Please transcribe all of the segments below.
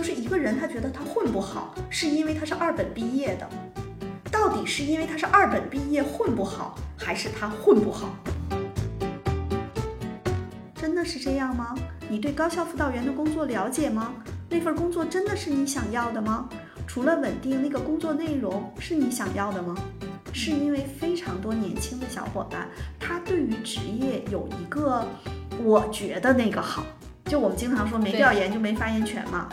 就是一个人他觉得他混不好，是因为他是二本毕业的，到底是因为他是二本毕业混不好，还是他混不好？真的是这样吗？你对高校辅导员的工作了解吗？那份工作真的是你想要的吗？除了稳定，那个工作内容是你想要的吗？是因为非常多年轻的小伙伴，他对于职业有一个，我觉得那个好，就我们经常说没调研就没发言权嘛。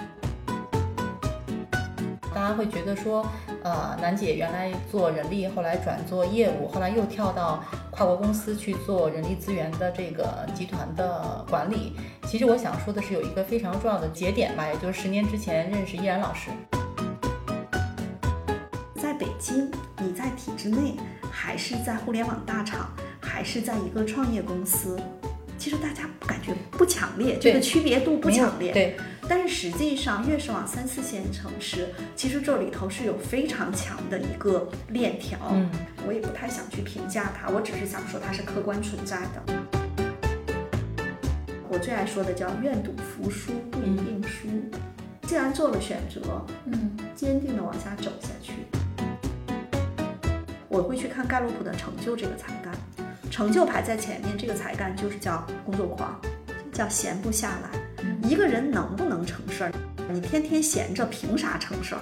他会觉得说，呃，楠姐原来做人力，后来转做业务，后来又跳到跨国公司去做人力资源的这个集团的管理。其实我想说的是，有一个非常重要的节点吧，也就是十年之前认识依然老师。在北京，你在体制内，还是在互联网大厂，还是在一个创业公司，其实大家感觉不强烈，这个区别度不强烈。对。但是实际上，越是往三四线城市，其实这里头是有非常强的一个链条。嗯，我也不太想去评价它，我只是想说它是客观存在的。我最爱说的叫“愿赌服输，不一定输”。既然做了选择，嗯，坚定的往下走下去。我会去看盖洛普的成就这个才干，成就排在前面，这个才干就是叫工作狂，叫闲不下来。一个人能不能成事儿？你天天闲着，凭啥成事儿？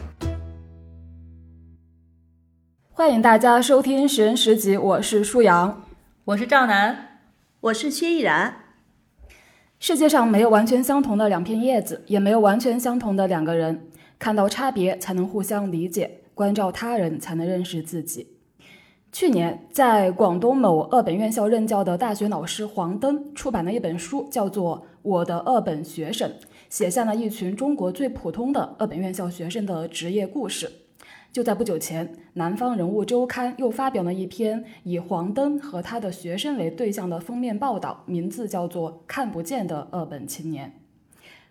欢迎大家收听《十人十集》，我是舒阳，我是赵楠，我是薛逸然。世界上没有完全相同的两片叶子，也没有完全相同的两个人。看到差别，才能互相理解；关照他人，才能认识自己。去年，在广东某二本院校任教的大学老师黄登出版了一本书，叫做《我的二本学生》，写下了一群中国最普通的二本院校学生的职业故事。就在不久前，《南方人物周刊》又发表了一篇以黄登和他的学生为对象的封面报道，名字叫做《看不见的二本青年》。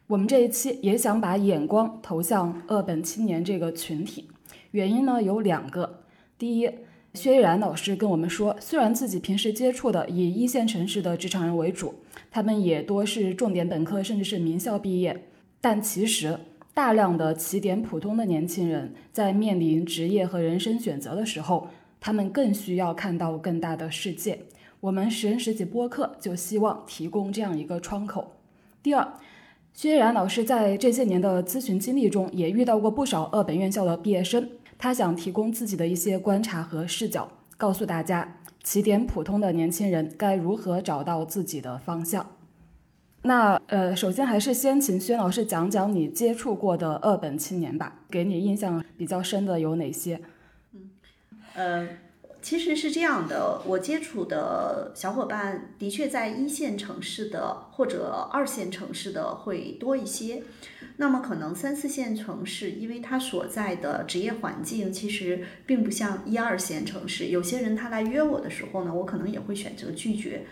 我们这一期也想把眼光投向二本青年这个群体，原因呢有两个，第一。薛逸然老师跟我们说，虽然自己平时接触的以一线城市的职场人为主，他们也多是重点本科甚至是名校毕业，但其实大量的起点普通的年轻人在面临职业和人生选择的时候，他们更需要看到更大的世界。我们十人十几播客就希望提供这样一个窗口。第二，薛逸然老师在这些年的咨询经历中，也遇到过不少二本院校的毕业生。他想提供自己的一些观察和视角，告诉大家起点普通的年轻人该如何找到自己的方向。那呃，首先还是先请薛老师讲讲你接触过的二本青年吧，给你印象比较深的有哪些？嗯，呃。其实是这样的，我接触的小伙伴的确在一线城市的或者二线城市的会多一些。那么可能三四线城市，因为他所在的职业环境其实并不像一二线城市。有些人他来约我的时候呢，我可能也会选择拒绝，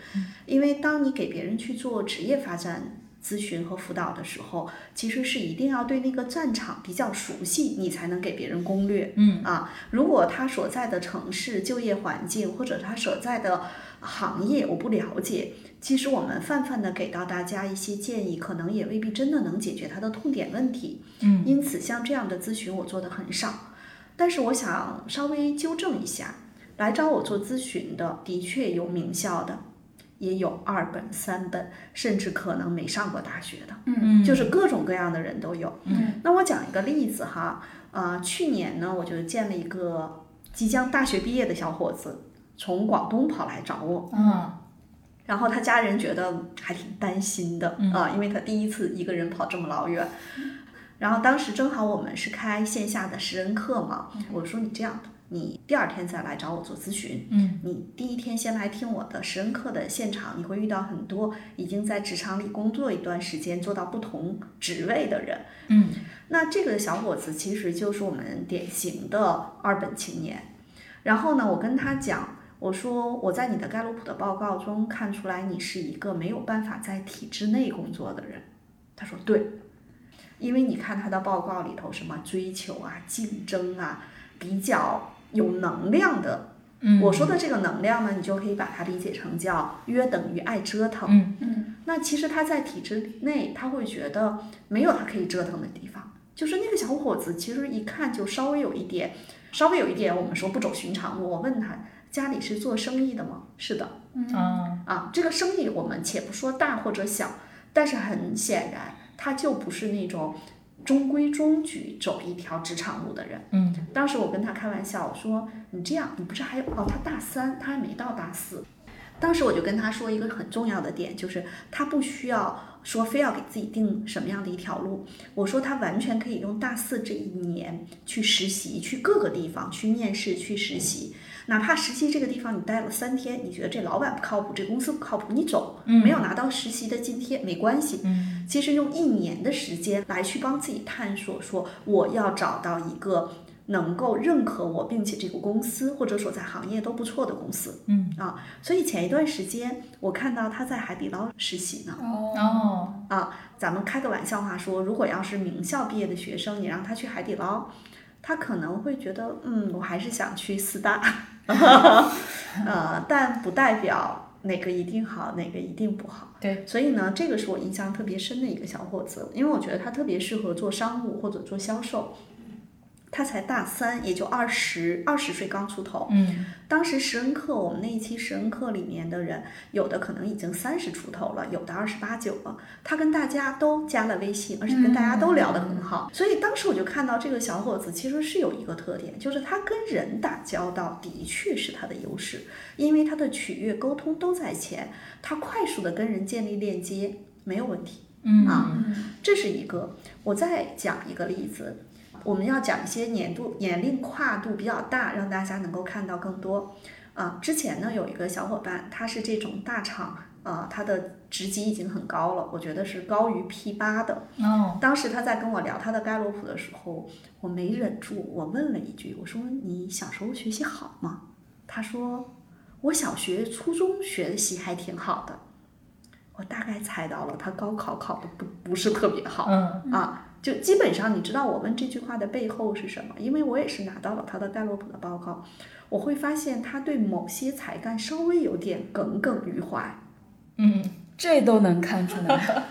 因为当你给别人去做职业发展。咨询和辅导的时候，其实是一定要对那个战场比较熟悉，你才能给别人攻略。嗯啊，如果他所在的城市就业环境或者他所在的行业我不了解，其实我们泛泛的给到大家一些建议，可能也未必真的能解决他的痛点问题。嗯，因此像这样的咨询我做的很少，但是我想稍微纠正一下，来找我做咨询的的确有名校的。也有二本、三本，甚至可能没上过大学的，嗯嗯，就是各种各样的人都有。嗯，那我讲一个例子哈，呃，去年呢，我就见了一个即将大学毕业的小伙子，从广东跑来找我，嗯，然后他家人觉得还挺担心的啊，因为他第一次一个人跑这么老远，然后当时正好我们是开线下的十人课嘛，我说你这样的。你第二天再来找我做咨询，嗯，你第一天先来听我的十人课的现场，你会遇到很多已经在职场里工作一段时间、做到不同职位的人，嗯，那这个小伙子其实就是我们典型的二本青年。然后呢，我跟他讲，我说我在你的盖洛普的报告中看出来你是一个没有办法在体制内工作的人。他说对，因为你看他的报告里头什么追求啊、竞争啊，比较。有能量的，我说的这个能量呢，你就可以把它理解成叫约等于爱折腾。嗯嗯，那其实他在体制内，他会觉得没有他可以折腾的地方，就是那个小伙子，其实一看就稍微有一点，稍微有一点我们说不走寻常路。我问他家里是做生意的吗？是的，嗯，啊，这个生意我们且不说大或者小，但是很显然他就不是那种中规中矩走一条职场路的人。嗯当时我跟他开玩笑，我说你这样，你不是还有哦？他大三，他还没到大四。当时我就跟他说一个很重要的点，就是他不需要说非要给自己定什么样的一条路。我说他完全可以用大四这一年去实习，去各个地方去面试去实习，哪怕实习这个地方你待了三天，你觉得这老板不靠谱，这公司不靠谱，你走，没有拿到实习的津贴没关系。嗯其实用一年的时间来去帮自己探索，说我要找到一个能够认可我，并且这个公司或者所在行业都不错的公司嗯啊。所以前一段时间我看到他在海底捞实习呢。哦，啊，咱们开个玩笑话说，如果要是名校毕业的学生，你让他去海底捞，他可能会觉得，嗯，我还是想去四大，呃，但不代表哪个一定好，哪个一定不好。对，所以呢，这个是我印象特别深的一个小伙子，因为我觉得他特别适合做商务或者做销售。他才大三，也就二十二十岁刚出头。嗯当时十恩课，我们那一期十恩课里面的人，有的可能已经三十出头了，有的二十八九了。他跟大家都加了微信，而且跟大家都聊得很好。所以当时我就看到这个小伙子其实是有一个特点，就是他跟人打交道的确是他的优势，因为他的取悦沟通都在前，他快速的跟人建立链接，没有问题。嗯啊这是一个。我再讲一个例子，我们要讲一些年度年龄跨度比较大，让大家能够看到更多。啊，之前呢有一个小伙伴，他是这种大厂，啊，他的职级已经很高了，我觉得是高于 P 八的。哦，当时他在跟我聊他的盖洛普的时候，我没忍住，我问了一句，我说你小时候学习好吗？他说我小学、初中学习还挺好的。我大概猜到了，他高考考的不不是特别好。嗯啊，就基本上你知道我问这句话的背后是什么？因为我也是拿到了他的盖洛普的报告，我会发现他对某些才干稍微有点耿耿于怀。嗯这都能看出来。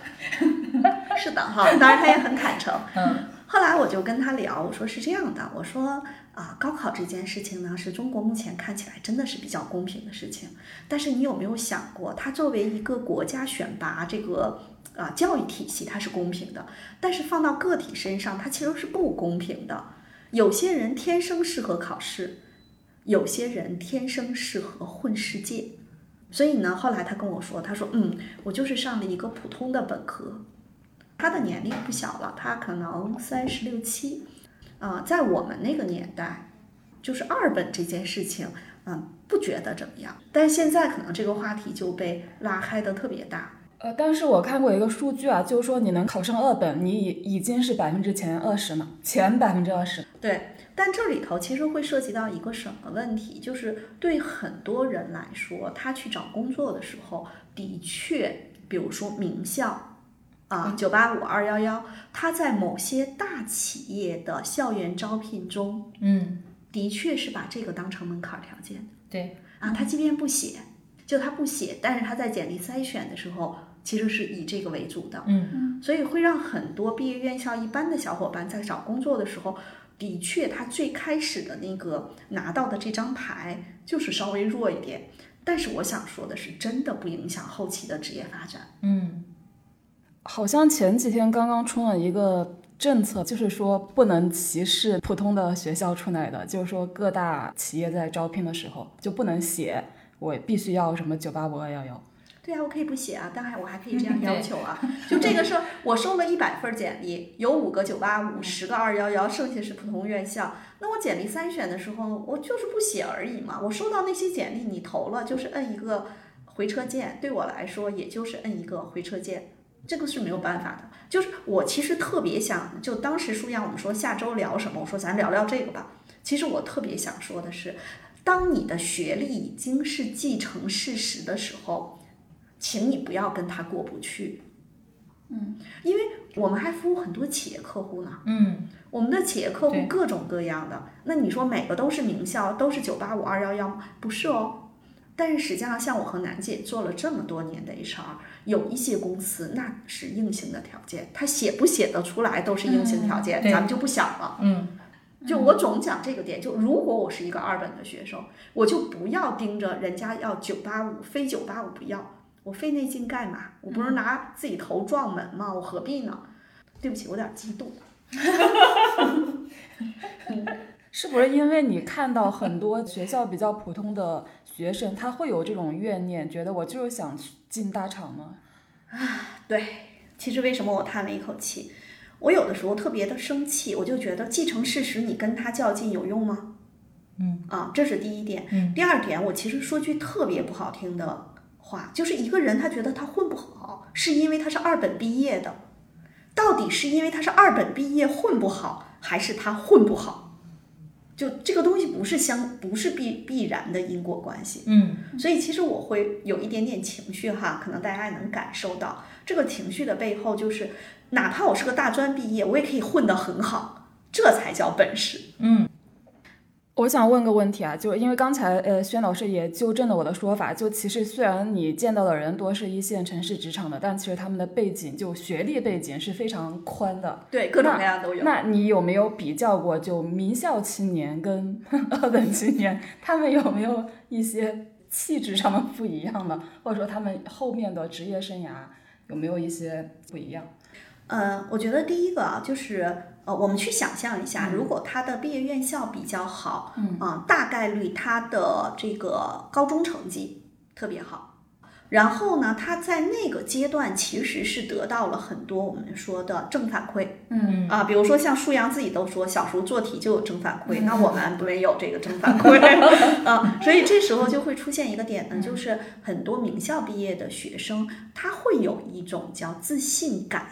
是的哈，当然他也很坦诚。嗯 后来我就跟他聊，我说是这样的，我说啊，高考这件事情呢，是中国目前看起来真的是比较公平的事情。但是你有没有想过，它作为一个国家选拔这个啊教育体系，它是公平的，但是放到个体身上，它其实是不公平的。有些人天生适合考试，有些人天生适合混世界。所以呢，后来他跟我说，他说，嗯，我就是上了一个普通的本科，他的年龄不小了，他可能三十六七，啊、在我们那个年代，就是二本这件事情，嗯，不觉得怎么样，但现在可能这个话题就被拉开的特别大。呃，但是我看过一个数据啊，就是说你能考上二本，你已已经是百分之前二十了，前百分之二十。对，但这里头其实会涉及到一个什么问题，就是对很多人来说，他去找工作的时候，的确，比如说名校。啊，九八五、二幺幺，他在某些大企业的校园招聘中，嗯，的确是把这个当成门槛条件的。对，啊，他即便不写，就他不写，但是他在简历筛选的时候，其实是以这个为主的，嗯所以会让很多毕业院校一般的小伙伴在找工作的时候，的确他最开始的那个拿到的这张牌就是稍微弱一点。但是我想说的是，真的不影响后期的职业发展。嗯好像前几天刚刚出了一个政策，就是说不能歧视普通的学校出来的，就是说各大企业在招聘的时候就不能写我必须要什么九八五二幺幺。对啊，我可以不写啊，当然我还可以这样要求啊。就这个事儿，我收了一百份简历，有五个九八五，十个二幺幺，剩下是普通院校。那我简历筛选的时候，我就是不写而已嘛。我收到那些简历，你投了就是摁一个回车键，对我来说也就是摁一个回车键，这个是没有办法的。就是我其实特别想，就当时舒阳我们说下周聊什么，我说咱聊聊这个吧。其实我特别想说的是，当你的学历已经是既成事实的时候。请你不要跟他过不去，嗯，因为我们还服务很多企业客户呢，嗯。我们的企业客户各种各样的，那你说每个都是名校，都是九八五二幺幺吗？不是哦，但是实际上，像我和楠姐做了这么多年的 HR，有一些公司那是硬性的条件，他写不写得出来都是硬性条件，对。咱们就不想了。嗯。就我总讲这个点，就如果我是一个二本的学生，我就不要盯着人家要九八五，非九八五不要，我费那劲干嘛？我不是拿自己头撞门吗？我何必呢？对不起，我有点激动。是不是因为你看到很多学校比较普通的学生，他会有这种怨念，觉得我就是想进大厂吗？啊对，其实为什么我叹了一口气？我有的时候特别的生气，我就觉得既成事实，你跟他较劲有用吗？嗯啊，这是第一点。嗯第二点，我其实说句特别不好听的话，就是一个人他觉得他混不好，是因为他是二本毕业的，到底是因为他是二本毕业混不好，还是他混不好？就这个东西不是相不是必必然的因果关系。嗯所以其实我会有一点点情绪哈，可能大家也能感受到这个情绪的背后，就是哪怕我是个大专毕业，我也可以混得很好，这才叫本事。嗯我想问个问题啊，就因为刚才呃轩老师也纠正了我的说法，就其实虽然你见到的人多是一线城市职场的，但其实他们的背景就学历背景是非常宽的。对，各种各样都有。那你有没有比较过，就名校青年跟 二本青年，他们有没有一些气质上的不一样呢？或者说他们后面的职业生涯有没有一些不一样？呃，我觉得第一个啊，就是呃，我们去想象一下，如果他的毕业院校比较好，嗯。啊、大概率他的这个高中成绩特别好。然后呢，他在那个阶段其实是得到了很多我们说的正反馈，嗯。啊，比如说像舒阳自己都说，小时候做题就有正反馈，那我们。没有这个正反馈。啊，所以这时候就会出现一个点呢，就是很多名校毕业的学生，他会有一种叫自信感。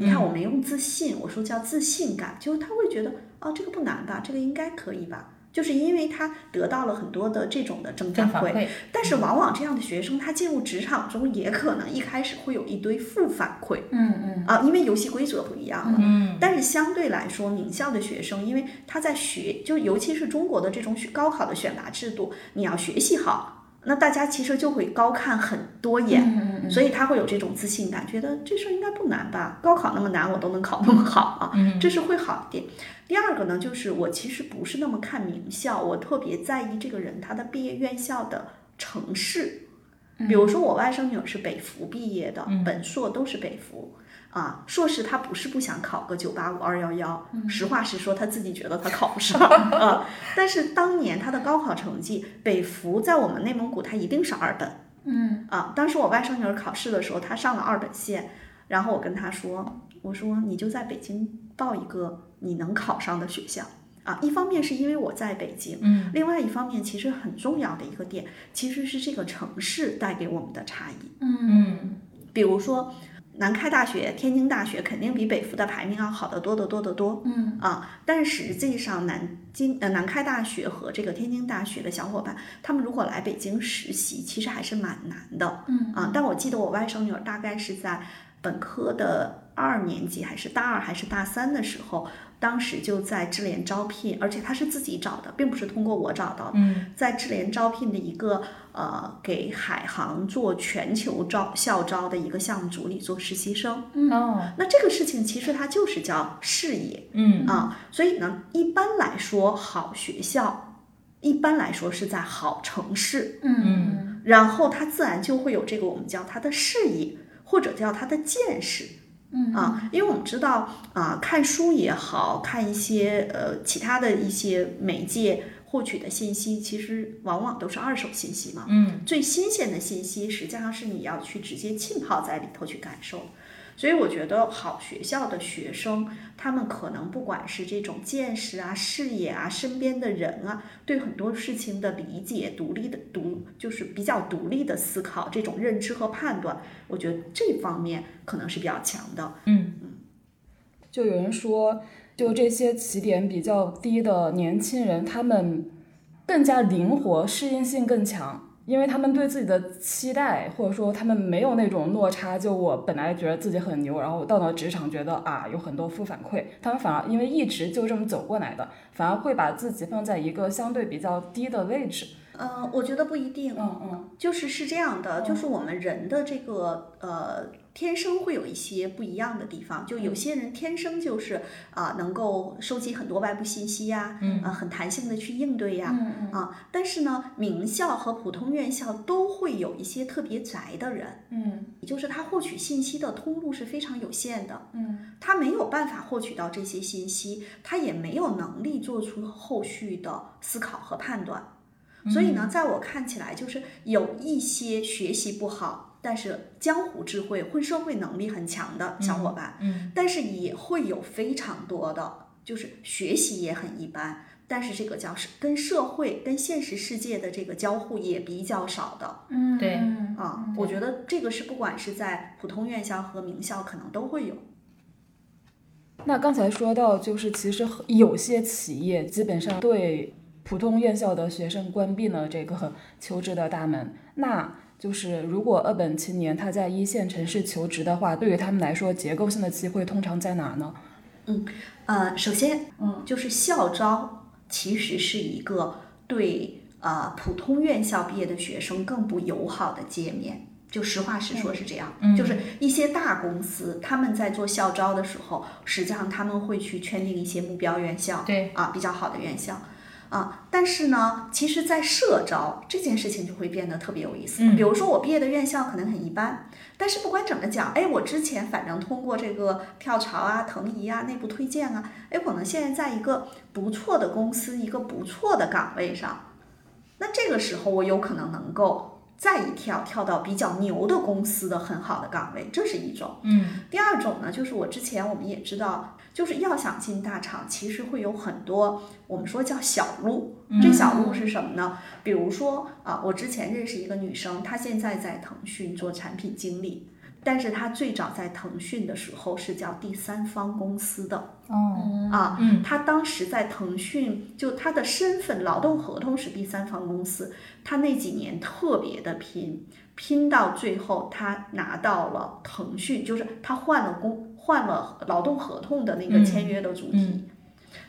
你看，我没用自信，我说叫自信感，就是他会觉得啊，这个不难吧，这个应该可以吧，就是因为他得到了很多的这种的正反馈。正反馈，但是往往这样的学生，他进入职场中也可能一开始会有一堆负反馈嗯嗯啊，因为游戏规则不一样了。嗯但是相对来说，名校的学生，因为他在学，就尤其是中国的这种高考的选拔制度，你要学习好，那大家其实就会高看很多眼，嗯嗯所以他会有这种自信感，觉得这事儿应该不难吧？高考那么难，我都能考那么好啊，嗯这是会好一点。第二个呢，就是我其实不是那么看名校，我特别在意这个人他的毕业院校的城市。比如说我外甥女儿是北服毕业的，本硕都是北服。啊，硕士他不是不想考个九八五二幺幺，实话实说，他自己觉得他考不上 啊。但是当年他的高考成绩，北服在我们内蒙古他一定是二本，嗯啊。当时我外甥女儿考试的时候，她上了二本线，然后我跟她说，我说你就在北京报一个你能考上的学校啊。一方面是因为我在北京，嗯另外一方面其实很重要的一个点，其实是这个城市带给我们的差异。嗯比如说，南开大学、天津大学肯定比北服的排名要好得多得多得多。嗯啊，但实际上南京呃南开大学和这个天津大学的小伙伴，他们如果来北京实习，其实还是蛮难的。嗯啊，但我记得我外甥女儿大概是在本科的二年级还是大二还是大三的时候，当时就在智联招聘，而且她是自己找的，并不是通过我找到的。嗯在智联招聘的一个呃给海航做全球招校招的一个项目组里做实习生。哦。那这个事情其实它就是叫事业。嗯。啊，所以呢，一般来说好学校，一般来说是在好城市，嗯。然后它自然就会有这个我们叫它的视野或者叫它的见识。嗯。啊，因为我们知道啊，看书也好看一些呃其他的一些媒介获取的信息，其实往往都是二手信息嘛。嗯最新鲜的信息实际上是你要去直接浸泡在里头去感受。所以我觉得好学校的学生，他们可能不管是这种见识啊、视野啊、身边的人啊，对很多事情的理解、独立的独，就是比较独立的思考，这种认知和判断，我觉得这方面可能是比较强的。嗯嗯就有人说，就这些起点比较低的年轻人，他们更加灵活，适应性更强，因为他们对自己的期待，或者说他们没有那种落差。就我本来觉得自己很牛，然后到了职场觉得啊有很多负反馈，他们反而因为一直就这么走过来的，反而会把自己放在一个相对比较低的位置。呃，我觉得不一定，嗯嗯就是是这样的，就是我们人的这个呃天生会有一些不一样的地方，就有些人天生就是啊、能够收集很多外部信息呀，嗯，啊、很弹性的去应对呀，啊，但是呢，名校和普通院校都会有一些特别宅的人，嗯。也就是他获取信息的通路是非常有限的，嗯。他没有办法获取到这些信息，他也没有能力做出后续的思考和判断。所以呢，在我看起来，就是有一些学习不好，但是江湖智慧、混社会能力很强的小伙伴，嗯但是也会有非常多的，就是学习也很一般，但是这个叫是跟社会、跟现实世界的这个交互也比较少的嗯，对啊。我觉得这个是不管是在普通院校和名校，可能都会有。那刚才说到，就是其实有些企业基本上对普通院校的学生关闭了这个求职的大门。那就是如果二本青年他在一线城市求职的话，对于他们来说，结构性的机会通常在哪呢？嗯呃，首先，嗯，就是校招其实是一个对呃普通院校毕业的学生更不友好的界面。就实话实说是这样，嗯就是一些大公司他们在做校招的时候，实际上他们会去圈定一些目标院校，对啊比较好的院校。啊，但是呢，其实，在社招这件事情就会变得特别有意思。嗯比如说，我毕业的院校可能很一般，但是不管怎么讲，哎，我之前反正通过这个跳槽啊、腾移啊、内部推荐啊，哎，可能现在在一个不错的公司、一个不错的岗位上，那这个时候我有可能能够再一跳，跳到比较牛的公司的很好的岗位，这是一种。嗯第二种呢，就是我之前我们也知道，就是要想进大厂，其实会有很多我们说叫小路。这小路是什么呢？比如说啊，我之前认识一个女生，她现在在腾讯做产品经理，但是他最早在腾讯的时候是叫第三方公司的哦啊。嗯他当时在腾讯，就他的身份劳动合同是第三方公司，他那几年特别的拼，拼到最后他拿到了腾讯，就是他换了工换了劳动合同的那个签约的主体。嗯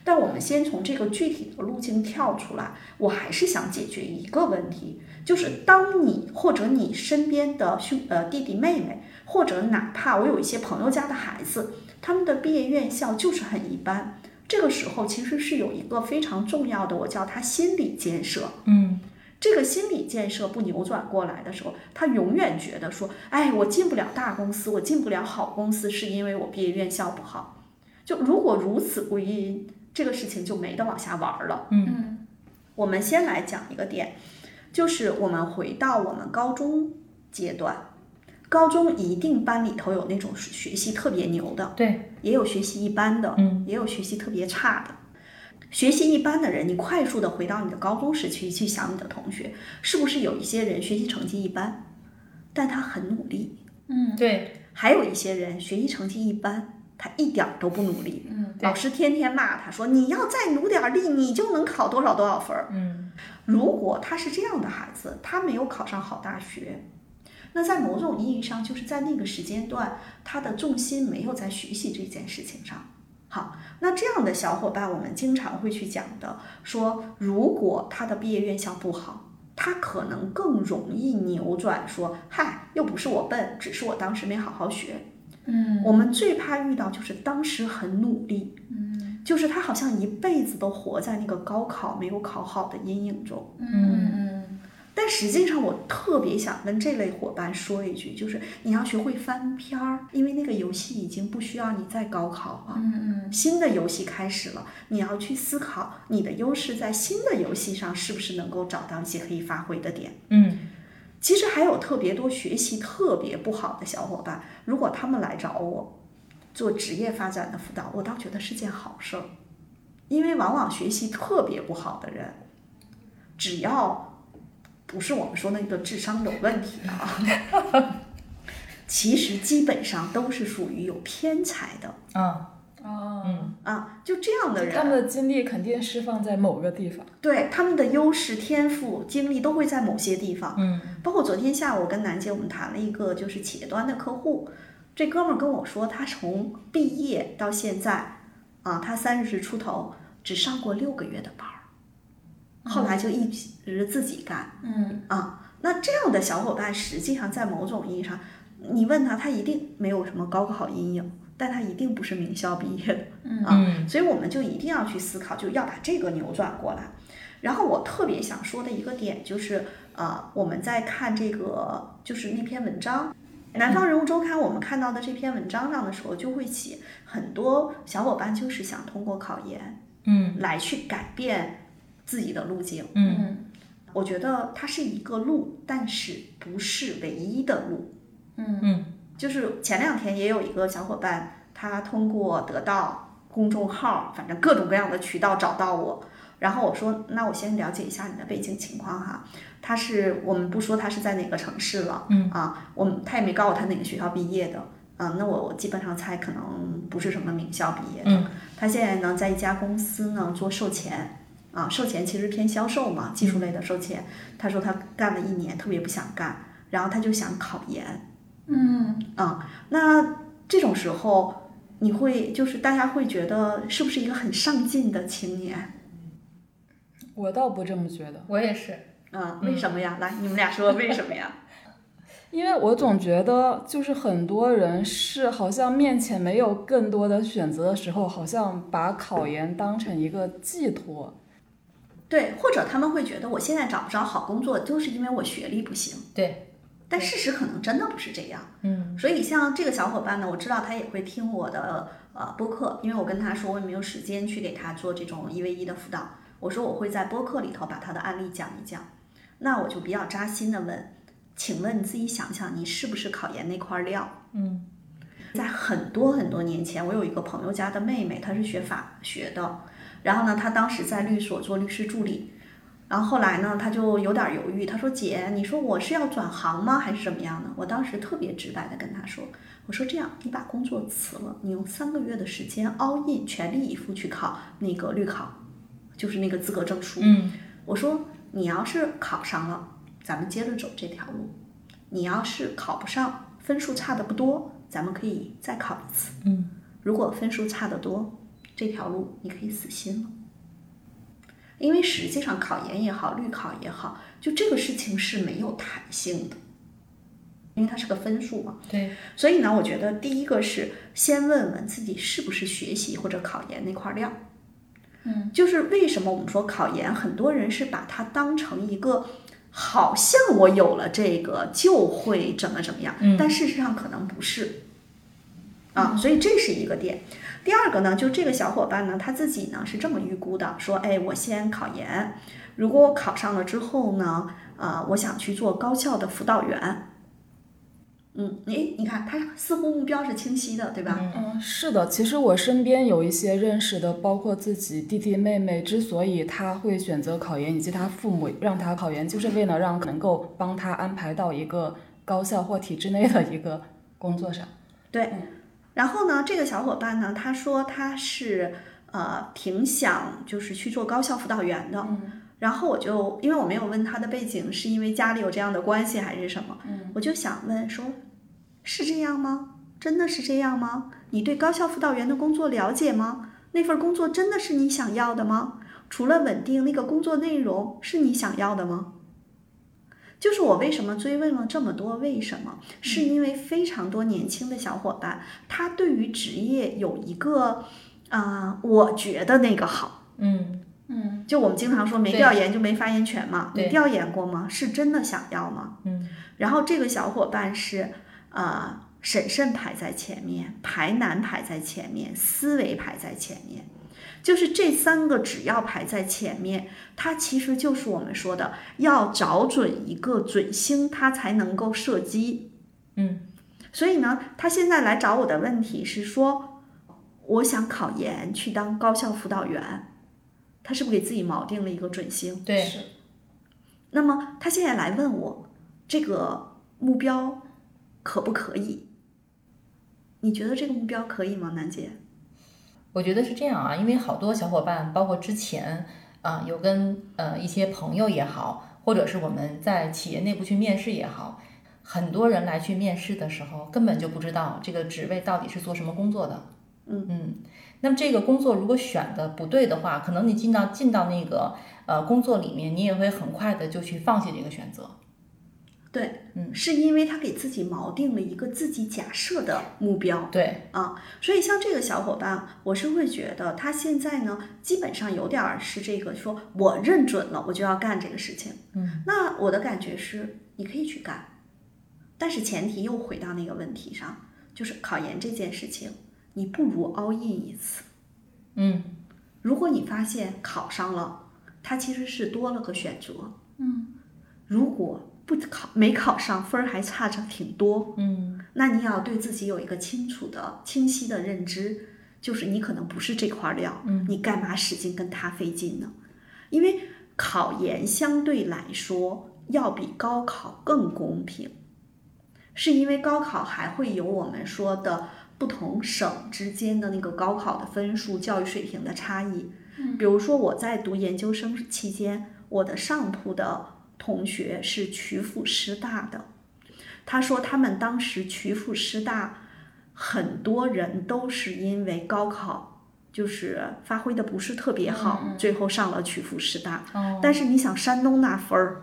但我们先从这个具体的路径跳出来，我还是想解决一个问题，就是当你或者你身边的兄呃弟弟妹妹，或者哪怕我有一些朋友家的孩子，他们的毕业院校就是很一般。这个时候其实是有一个非常重要的，我叫他心理建设。嗯这个心理建设不扭转过来的时候，他永远觉得说，哎，我进不了大公司，我进不了好公司，是因为我毕业院校不好。就如果如此归因，这个事情就没得往下玩了。嗯我们先来讲一个点，就是我们回到我们高中阶段，高中一定班里头有那种学习特别牛的，对，也有学习一般的，嗯，也有学习特别差的。学习一般的人，你快速的回到你的高中时期去想你的同学，是不是有一些人学习成绩一般，但他很努力；嗯。对，还有一些人学习成绩一般，他一点儿都不努力。嗯老师天天骂他说：“你要再努点儿力，你就能考多少多少分儿。”嗯。如果他是这样的孩子，他没有考上好大学，那在某种意义上，就是在那个时间段，他的重心没有在学习这件事情上。好，那这样的小伙伴，我们经常会去讲的，说如果他的毕业院校不好，他可能更容易扭转说，嗨，又不是我笨，只是我当时没好好学。嗯我们最怕遇到就是当时很努力，嗯就是他好像一辈子都活在那个高考没有考好的阴影中。嗯但实际上，我特别想跟这类伙伴说一句，就是你要学会翻篇儿，因为那个游戏已经不需要你再高考了。嗯新的游戏开始了，你要去思考你的优势在新的游戏上是不是能够找到一些可以发挥的点。嗯其实还有特别多学习特别不好的小伙伴，如果他们来找我做职业发展的辅导，我倒觉得是件好事儿，因为往往学习特别不好的人，只要不是我们说那个智商有问题啊，其实基本上都是属于有偏才的。啊哦。嗯。啊，就这样的人，他们的精力肯定释放在某个地方。对他们的优势、天赋、精力都会在某些地方。嗯。包括昨天下午我跟楠姐我们谈了一个就是企业端的客户，这哥们儿跟我说，他从毕业到现在，啊，他三十出头，只上过六个月的班儿。后来就一直自己干。嗯啊，那这样的小伙伴，实际上在某种意义上，你问他，他一定没有什么高考阴影，但他一定不是名校毕业的。嗯啊，所以我们就一定要去思考，就要把这个扭转过来。然后我特别想说的一个点就是，呃，我们在看这个就是那篇文章，《南方人物周刊》我们看到的这篇文章上的时候，就会写很多小伙伴就是想通过考研嗯来去改变自己的路径。嗯嗯我觉得它是一个路，但是不是唯一的路。嗯嗯就是前两天也有一个小伙伴，他通过得到公众号，反正各种各样的渠道找到我，然后我说，那我先了解一下你的背景情况哈。他是我们不说他是在哪个城市了，嗯啊，我们他也没告诉我他哪个学校毕业的，啊，那我我基本上猜可能不是什么名校毕业的。嗯他现在呢在一家公司呢做售前，啊，售前其实偏销售嘛，技术类的售前。他说他干了一年，特别不想干，然后他就想考研。嗯啊，那这种时候，你会就是大家会觉得是不是一个很上进的青年？我倒不这么觉得，我也是。啊，为什么呀？来，你们俩说为什么呀？因为我总觉得就是很多人是好像面前没有更多的选择的时候，好像把考研当成一个寄托。对，或者他们会觉得我现在找不着好工作，就是因为我学历不行。对，但事实可能真的不是这样。嗯所以像这个小伙伴呢，我知道他也会听我的呃播客，因为我跟他说我也没有时间去给他做这种一 v 一的辅导，我说我会在播客里头把他的案例讲一讲。那我就比较扎心的问，请问你自己想想，你是不是考研那块料？嗯在很多很多年前，我有一个朋友家的妹妹，她是学法学的，然后呢，他当时在律所做律师助理，然后后来呢，他就有点犹豫，他说：“姐，你说我是要转行吗，还是怎么样呢？”我当时特别直白的跟他说：“我说这样，你把工作辞了，你用三个月的时间 all in，全力以赴去考那个律考，就是那个资格证书。嗯我说你要是考上了，咱们接着走这条路；你要是考不上，分数差的不多，咱们可以再考一次。嗯如果分数差的多，这条路你可以死心了。因为实际上考研也好，律考也好，就这个事情是没有弹性的，因为它是个分数嘛。对，所以呢，我觉得第一个是先问问自己是不是学习或者考研那块料。嗯，就是为什么我们说考研，很多人是把它当成一个好像我有了这个就会怎么怎么样，嗯但事实上可能不是。啊，所以这是一个点。第二个呢，就这个小伙伴呢，他自己呢是这么预估的，说，哎，我先考研，如果我考上了之后呢，呃，我想去做高校的辅导员。嗯，诶，你看他似乎目标是清晰的，对吧？嗯，是的，其实我身边有一些认识的，包括自己弟弟妹妹，之所以他会选择考研，以及他父母让他考研，就是为了让能够帮他安排到一个高校或体制内的一个工作上。对，然后呢，这个小伙伴呢，他说他是呃挺想就是去做高校辅导员的。嗯然后我就因为我没有问他的背景，是因为家里有这样的关系还是什么，嗯我就想问说，是这样吗？真的是这样吗？你对高校辅导员的工作了解吗？那份工作真的是你想要的吗？除了稳定，那个工作内容是你想要的吗？就是我为什么追问了这么多为什么，是因为非常多年轻的小伙伴，他对于职业有一个啊、我觉得那个好。嗯嗯就我们经常说没调研就没发言权嘛，你调研过吗？是真的想要吗？嗯然后这个小伙伴是呃审慎排在前面，排难排在前面，思维排在前面，就是这三个只要排在前面，它其实就是我们说的要找准一个准星，它才能够射击。嗯所以呢，他现在来找我的问题是说，我想考研去当高校辅导员，他是不是给自己锚定了一个准星？对，是那么他现在来问我这个目标可不可以？你觉得这个目标可以吗，楠姐？我觉得是这样啊，因为好多小伙伴，包括之前啊、有跟呃一些朋友也好，或者是我们在企业内部去面试也好，很多人来去面试的时候，根本就不知道这个职位到底是做什么工作的。嗯嗯。那么这个工作如果选的不对的话，可能你进到进到那个呃工作里面，你也会很快的就去放弃这个选择。对，嗯，是因为他给自己锚定了一个自己假设的目标。对啊，所以像这个小伙伴，我是会觉得他现在呢，基本上有点儿是这个说，我认准了，我就要干这个事情。嗯，那我的感觉是，你可以去干，但是前提又回到那个问题上，就是考研这件事情，你不如 all in 一次。嗯如果你发现考上了，它其实是多了个选择。嗯如果不考没考上，分儿还差着挺多，嗯那你也要对自己有一个清楚的、清晰的认知，就是你可能不是这块料，嗯你干嘛使劲跟他费劲呢？因为考研相对来说要比高考更公平，是因为高考还会有我们说的不同省之间的那个高考的分数、教育水平的差异。嗯比如说我在读研究生期间，我的上铺的同学是曲阜师大的，他说他们当时曲阜师大很多人都是因为高考就是发挥的不是特别好，最后上了曲阜师大。哦。但是你想山东那分儿，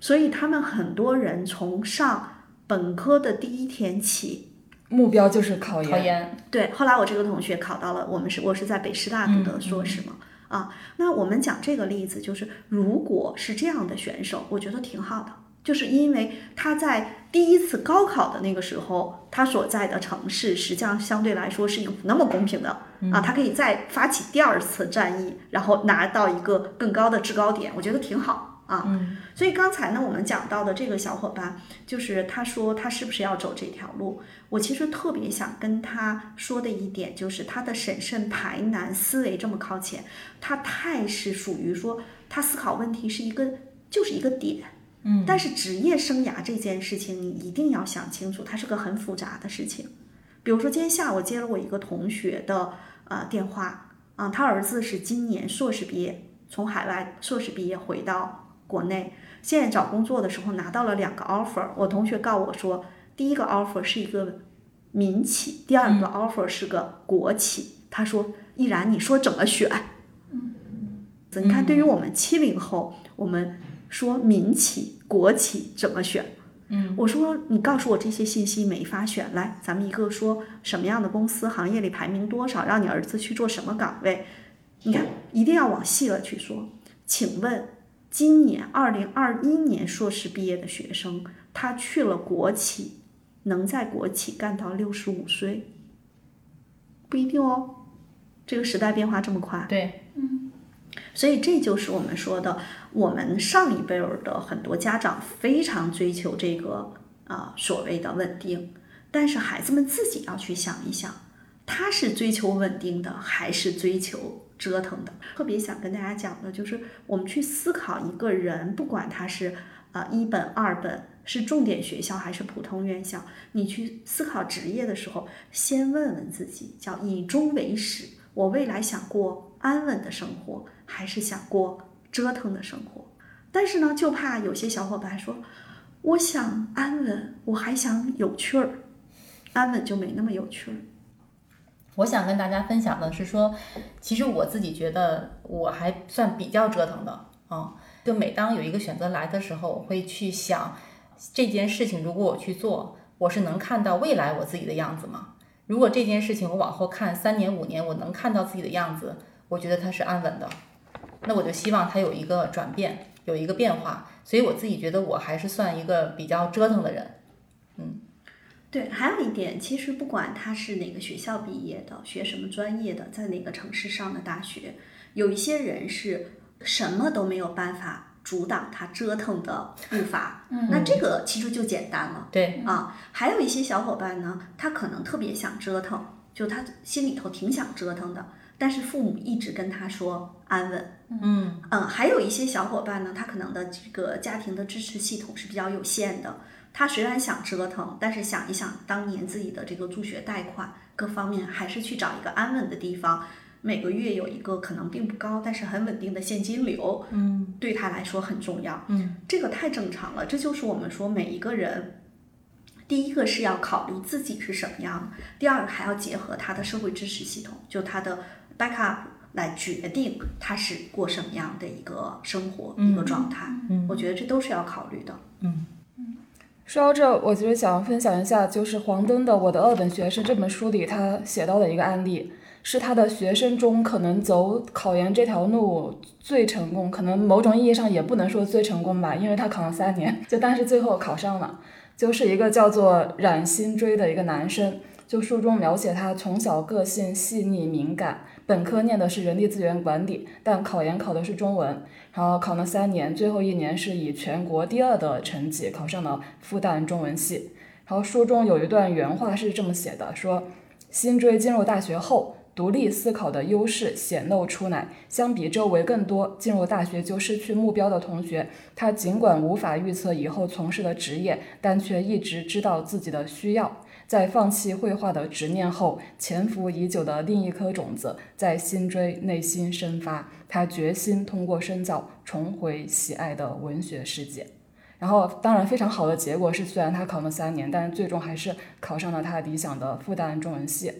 所以他们很多人从上本科的第一天起，目标就是考研。考研。对，后来我这个同学考到了，我们是我是在北师大读的硕士嘛，啊，那我们讲这个例子，就是如果是这样的选手，我觉得挺好的，就是因为他在第一次高考的那个时候，他所在的城市实际上相对来说是一个不那么公平的啊，他可以再发起第二次战役，然后拿到一个更高的制高点，我觉得挺好。啊，嗯所以刚才呢，我们讲到的这个小伙伴，就是他说他是不是要走这条路？我其实特别想跟他说的一点，就是他的审慎排难思维这么靠前，他太是属于说他思考问题是一个就是一个点，嗯，但是职业生涯这件事情，你一定要想清楚，它是个很复杂的事情。比如说今天下午接了我一个同学的呃电话啊、他儿子是今年硕士毕业，从海外硕士毕业回到国内，现在找工作的时候拿到了两个 offer。我同学告我说，第一个 offer 是一个民企，第二个 offer 是个国企。他说：“依然，你说怎么选？”嗯 你看，对于我们七零后，我们说民企、国企怎么选？嗯，我说你告诉我这些信息没法选，来，咱们一个说什么样的公司，行业里排名多少，让你儿子去做什么岗位？你看，一定要往细了去说。请问，今年二零二一年硕士毕业的学生，他去了国企，能在国企干到六十五岁？不一定哦。这个时代变化这么快，对，嗯所以这就是我们说的，我们上一辈儿的很多家长非常追求这个啊、所谓的稳定，但是孩子们自己要去想一想，他是追求稳定的，还是追求折腾的？特别想跟大家讲的就是，我们去思考一个人，不管他是啊、一本、二本，是重点学校还是普通院校，你去思考职业的时候，先问问自己，叫以终为始。我未来想过安稳的生活，还是想过折腾的生活？但是呢，就怕有些小伙伴说，我想安稳，我还想有趣儿，安稳就没那么有趣儿。我想跟大家分享的是说，其实我自己觉得我还算比较折腾的啊。就每当有一个选择来的时候，我会去想这件事情，如果我去做，我是能看到未来我自己的样子吗？如果这件事情我往后看三年五年，我能看到自己的样子，我觉得它是安稳的，那我就希望它有一个转变，有一个变化。所以我自己觉得我还是算一个比较折腾的人。嗯对，还有一点，其实不管他是哪个学校毕业的，学什么专业的，在哪个城市上的大学，有一些人是什么都没有办法阻挡他折腾的步伐，嗯那这个其实就简单了。对，啊，还有一些小伙伴呢，他可能特别想折腾，就他心里头挺想折腾的，但是父母一直跟他说安稳。嗯嗯，还有一些小伙伴呢，他可能的这个家庭的支持系统是比较有限的。他虽然想折腾，但是想一想当年自己的这个助学贷款各方面，还是去找一个安稳的地方，每个月有一个可能并不高，但是很稳定的现金流，嗯对他来说很重要。嗯，这个太正常了，这就是我们说每一个人第一个是要考虑自己是什么样的，第二个还要结合他的社会支持系统，就他的 backup 来决定他是过什么样的一个生活、一个状态。嗯我觉得这都是要考虑的。说到这，我其实想分享一下，就是黄登的《我的二本学生》这本书里他写到的一个案例，是他的学生中可能走考研这条路最成功，可能某种意义上也不能说最成功吧，因为他考了三年，就但是最后考上了，就是一个叫做冉新追的一个男生。就书中描写他从小个性细腻敏感，本科念的是人力资源管理，但考研考的是中文，然后考了三年，最后一年是以全国第二的成绩考上了复旦中文系。然后书中有一段原话是这么写的：说新追进入大学后，独立思考的优势显露出来。相比周围更多进入大学就失去目标的同学，他尽管无法预测以后从事的职业，但却一直知道自己的需要。在放弃绘画的执念后，潜伏已久的另一颗种子在新追内心生发。他决心通过深造重回喜爱的文学世界。然后，当然非常好的结果是，虽然他考了三年，但是最终还是考上了他理想的复旦中文系。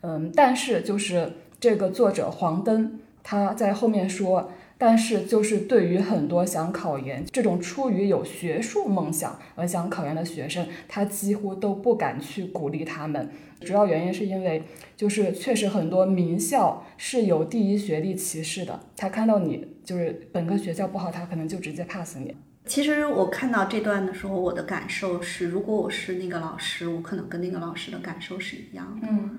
嗯，但是就是这个作者黄登他在后面说。但是，就是对于很多想考研这种出于有学术梦想而想考研的学生，他几乎都不敢去鼓励他们。主要原因是因为，就是确实很多名校是有第一学历歧视的。他看到你就是本科学校不好，他可能就直接 pass 你。其实我看到这段的时候，我的感受是，如果我是那个老师，我可能跟那个老师的感受是一样的。嗯，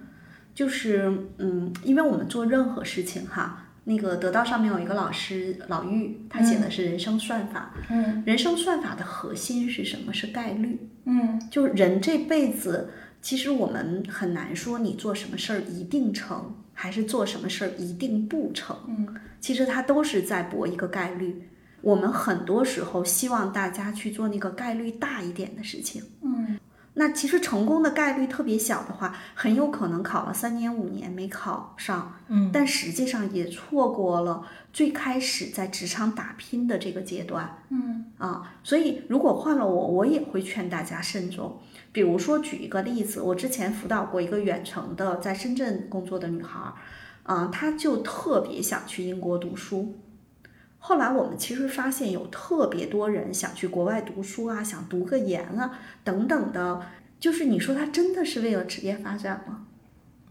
就是嗯，因为我们做任何事情哈。那个得到上面有一个老师老玉，他写的是人生算法。嗯，人生算法的核心是什么？是概率。嗯，就人这辈子，其实我们很难说你做什么事儿一定成，还是做什么事儿一定不成。嗯，其实它都是在搏一个概率。我们很多时候希望大家去做那个概率大一点的事情。嗯，那其实成功的概率特别小的话，很有可能考了三年五年没考上。嗯，但实际上也错过了最开始在职场打拼的这个阶段。嗯啊，所以如果换了我，我也会劝大家慎重。比如说举一个例子，我之前辅导过一个远程的在深圳工作的女孩儿，啊，她就特别想去英国读书。后来我们其实发现有特别多人想去国外读书啊，想读个研啊等等的，就是你说他真的是为了职业发展吗？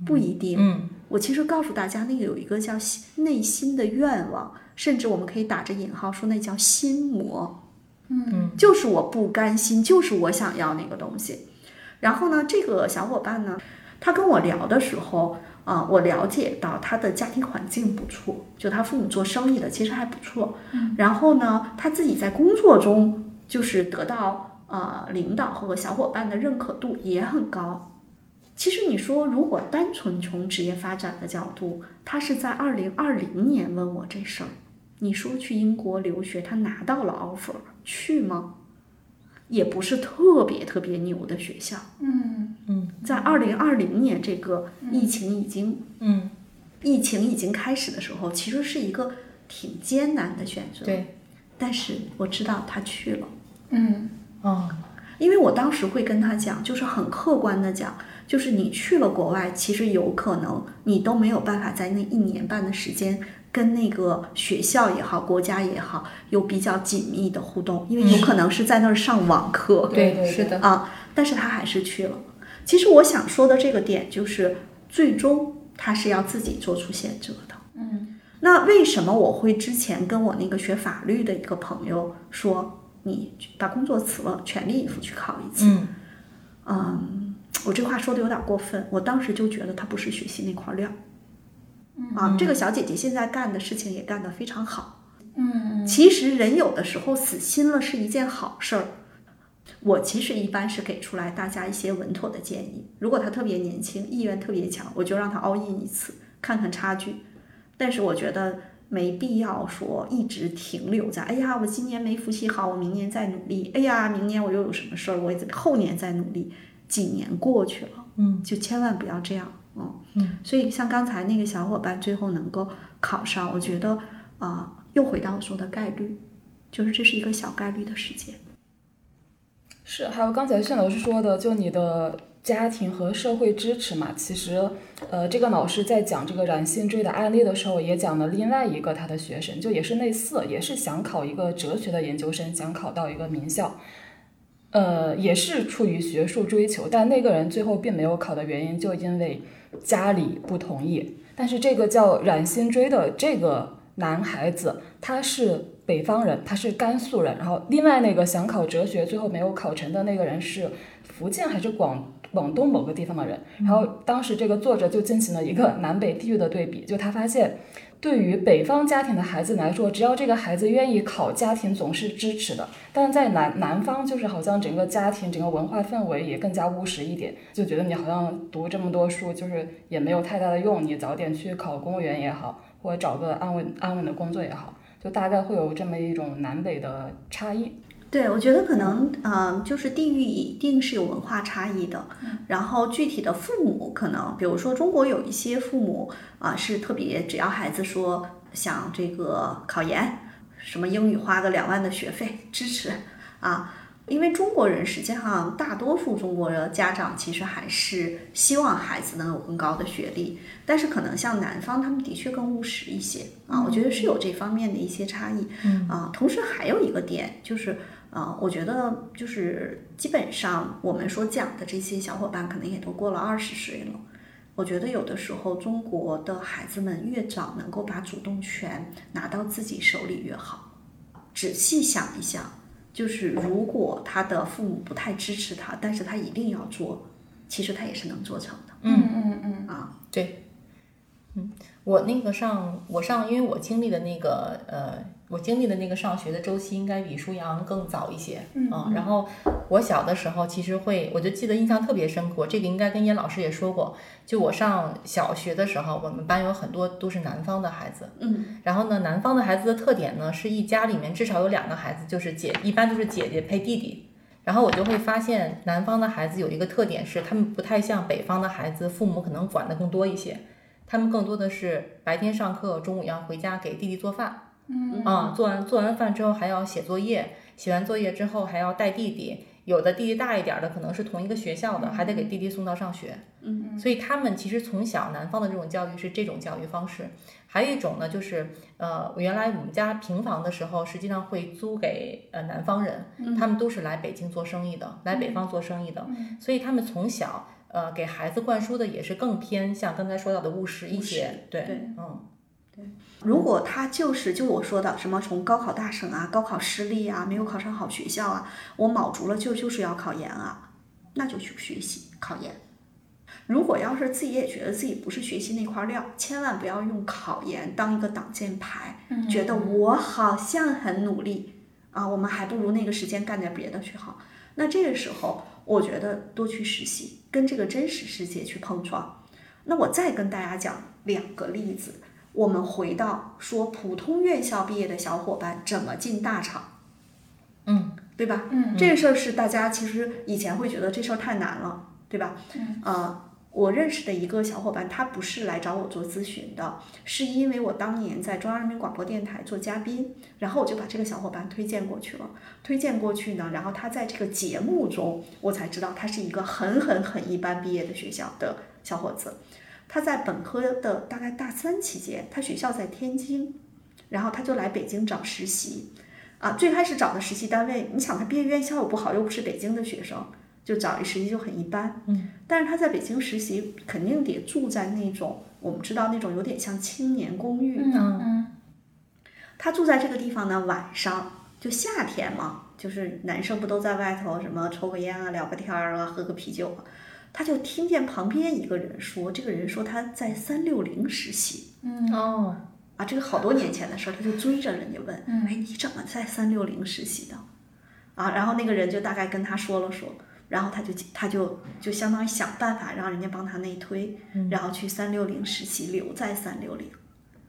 不一定。嗯我其实告诉大家，那个有一个叫心内心的愿望，甚至我们可以打着引号说那叫心魔。嗯就是我不甘心，就是我想要那个东西。然后呢，这个小伙伴呢，他跟我聊的时候，啊、我了解到他的家庭环境不错，就他父母做生意的，其实还不错。然后呢，他自己在工作中就是得到呃领导和小伙伴的认可度也很高。其实你说，如果单纯从职业发展的角度，他是在二零二零年问我这事儿。你说去英国留学，他拿到了 offer，去吗？也不是特别特别牛的学校。嗯嗯在二零二零年这个疫情已经、嗯，疫情已经开始的时候，其实是一个挺艰难的选择。对，但是我知道他去了。嗯哦，因为我当时会跟他讲，就是很客观的讲，就是你去了国外，其实有可能你都没有办法在那一年半的时间跟那个学校也好，国家也好，有比较紧密的互动，因为有可能是在那儿上网课。对对 是的，啊，但是他还是去了。其实我想说的这个点就是，最终他是要自己做出选择的。嗯那为什么我会之前跟我那个学法律的一个朋友说，你把工作辞了，全力以赴去考一次？嗯嗯，我这话说的有点过分，我当时就觉得他不是学习那块料。啊，这个小姐姐现在干的事情也干得非常好。嗯其实人有的时候死心了是一件好事儿。我其实一般是给出来大家一些稳妥的建议。如果他特别年轻，意愿特别强，我就让他 all in 一次，看看差距。但是我觉得没必要说一直停留在，哎呀，我今年没复习好，我明年再努力。哎呀，明年我又有什么事儿，我也后年再努力。几年过去了，嗯，就千万不要这样，嗯嗯。所以像刚才那个小伙伴最后能够考上，我觉得啊、又回到我说的概率，就是这是一个小概率的事件。是，还有刚才炫老师说的，就你的家庭和社会支持嘛。其实，呃，这个老师在讲这个染性追的案例的时候，也讲了另外一个他的学生，就也是类似，也是想考一个哲学的研究生，想考到一个名校，呃，也是出于学术追求，但那个人最后并没有考的原因，就因为家里不同意。但是这个叫冉新追的这个男孩子，他是北方人，他是甘肃人。然后另外那个想考哲学最后没有考成的那个人是福建还是广广东某个地方的人。然后当时这个作者就进行了一个南北地域的对比，就他发现，对于北方家庭的孩子来说，只要这个孩子愿意考，家庭总是支持的。但在南南方，就是好像整个家庭整个文化氛围也更加务实一点，就觉得你好像读这么多书，就是也没有太大的用，你早点去考公务员也好，或者找个安稳安稳的工作也好，就大概会有这么一种南北的差异。对，我觉得可能，嗯、就是地域一定是有文化差异的，然后具体的父母可能，比如说中国有一些父母啊、是特别，只要孩子说想这个考研，什么英语花个两万的学费支持啊，因为中国人实际上大多数中国的家长其实还是希望孩子能有更高的学历，但是可能像南方他们的确更务实一些啊，我觉得是有这方面的一些差异。啊，同时还有一个点就是，啊，我觉得就是基本上我们所讲的这些小伙伴可能也都过了二十岁了。我觉得有的时候中国的孩子们越早能够把主动权拿到自己手里越好。仔细想一想，就是如果他的父母不太支持他，但是他一定要做，其实他也是能做成的。嗯嗯嗯啊，对，嗯，我那个上我上，因为我经历的那个呃，我经历的那个上学的周期应该比舒阳更早一些，嗯，然后我小的时候其实会，我就记得印象特别深刻，这个应该跟严老师也说过，就我上小学的时候，我们班有很多都是南方的孩子，嗯，然后呢，南方的孩子的特点呢，是一家里面至少有两个孩子，就是姐，一般都是姐姐配弟弟。然后我就会发现，南方的孩子有一个特点是，他们不太像北方的孩子，父母可能管的更多一些。他们更多的是白天上课，中午要回家给弟弟做饭。嗯啊，做完做完饭之后还要写作业，写完作业之后还要带弟弟。有的弟弟大一点的，可能是同一个学校的，还得给弟弟送到上学。嗯，所以他们其实从小南方的这种教育是这种教育方式。还有一种呢，就是呃，原来我们家平房的时候，实际上会租给呃南方人，他们都是来北京做生意的，来北方做生意的，所以他们从小呃给孩子灌输的也是更偏向刚才说到的务实一些。对，对嗯。如果他就是就我说的什么从高考大省啊、高考失利啊、没有考上好学校啊，我卯足了劲儿就是要考研啊，那就去学习考研。如果要是自己也觉得自己不是学习那块料，千万不要用考研当一个挡箭牌，觉得我好像很努力啊，我们还不如那个时间干点别的去好。那这个时候，我觉得多去实习，跟这个真实世界去碰撞。那我再跟大家讲两个例子。我们回到说普通院校毕业的小伙伴怎么进大厂，嗯，对吧？嗯，这个事儿是大家其实以前会觉得这事儿太难了，对吧？嗯，呃，我认识的一个小伙伴，他不是来找我做咨询的，是因为我当年在中央人民广播电台做嘉宾，然后我就把这个小伙伴推荐过去了。推荐过去呢，然后他在这个节目中，我才知道他是一个很很很一般毕业的学校的小伙子。他在本科的大概大三期间，他学校在天津，然后他就来北京找实习，啊，最开始找的实习单位，你想他毕业院校又不好，又不是北京的学生，就找一实习就很一般，嗯，但是他在北京实习，肯定得住在那种我们知道那种有点像青年公寓，嗯嗯他住在这个地方呢，晚上就夏天嘛，就是男生不都在外头什么抽个烟啊、聊个天儿啊、喝个啤酒啊。他就听见旁边一个人说，这个人说他在三六零实习嗯哦，啊，这个好多年前的事儿，他就追着人家问，哎，你怎么在三六零实习的？啊，然后那个人就大概跟他说了说，然后他就他就就相当于想办法让人家帮他内推，然后去三六零实习，留在三六零。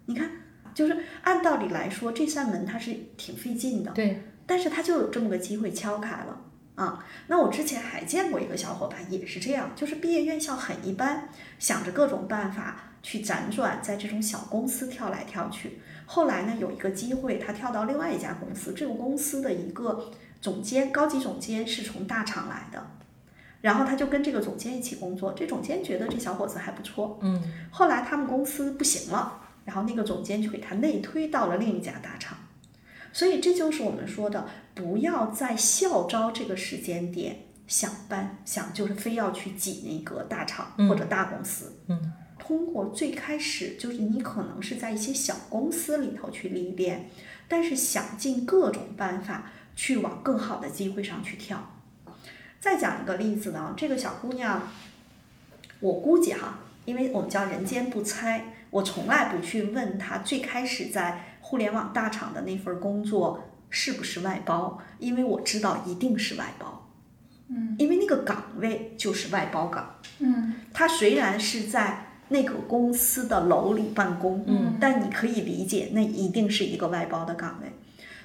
你看，就是按道理来说，这扇门它是挺费劲的，对，但是他就有这么个机会敲开了。啊，那我之前还见过一个小伙伴，也是这样，就是毕业院校很一般，想着各种办法去辗转，在这种小公司跳来跳去。后来呢，有一个机会，他跳到另外一家公司，这个公司的一个总监、高级总监是从大厂来的，然后他就跟这个总监一起工作，这总监觉得这小伙子还不错，嗯，后来他们公司不行了，然后那个总监就给他内推到了另一家大厂，所以这就是我们说的，不要在校招这个时间点想办想就是非要去挤那个大厂或者大公司，嗯，通过最开始就是你可能是在一些小公司里头去历练，但是想尽各种办法去往更好的机会上去跳。再讲一个例子呢，这个小姑娘，我估计哈，因为我们叫人间不猜，我从来不去问她最开始在互联网大厂的那份工作是不是外包，因为我知道一定是外包，嗯，因为那个岗位就是外包岗，嗯。他虽然是在那个公司的楼里办公，嗯，但你可以理解，那一定是一个外包的岗位。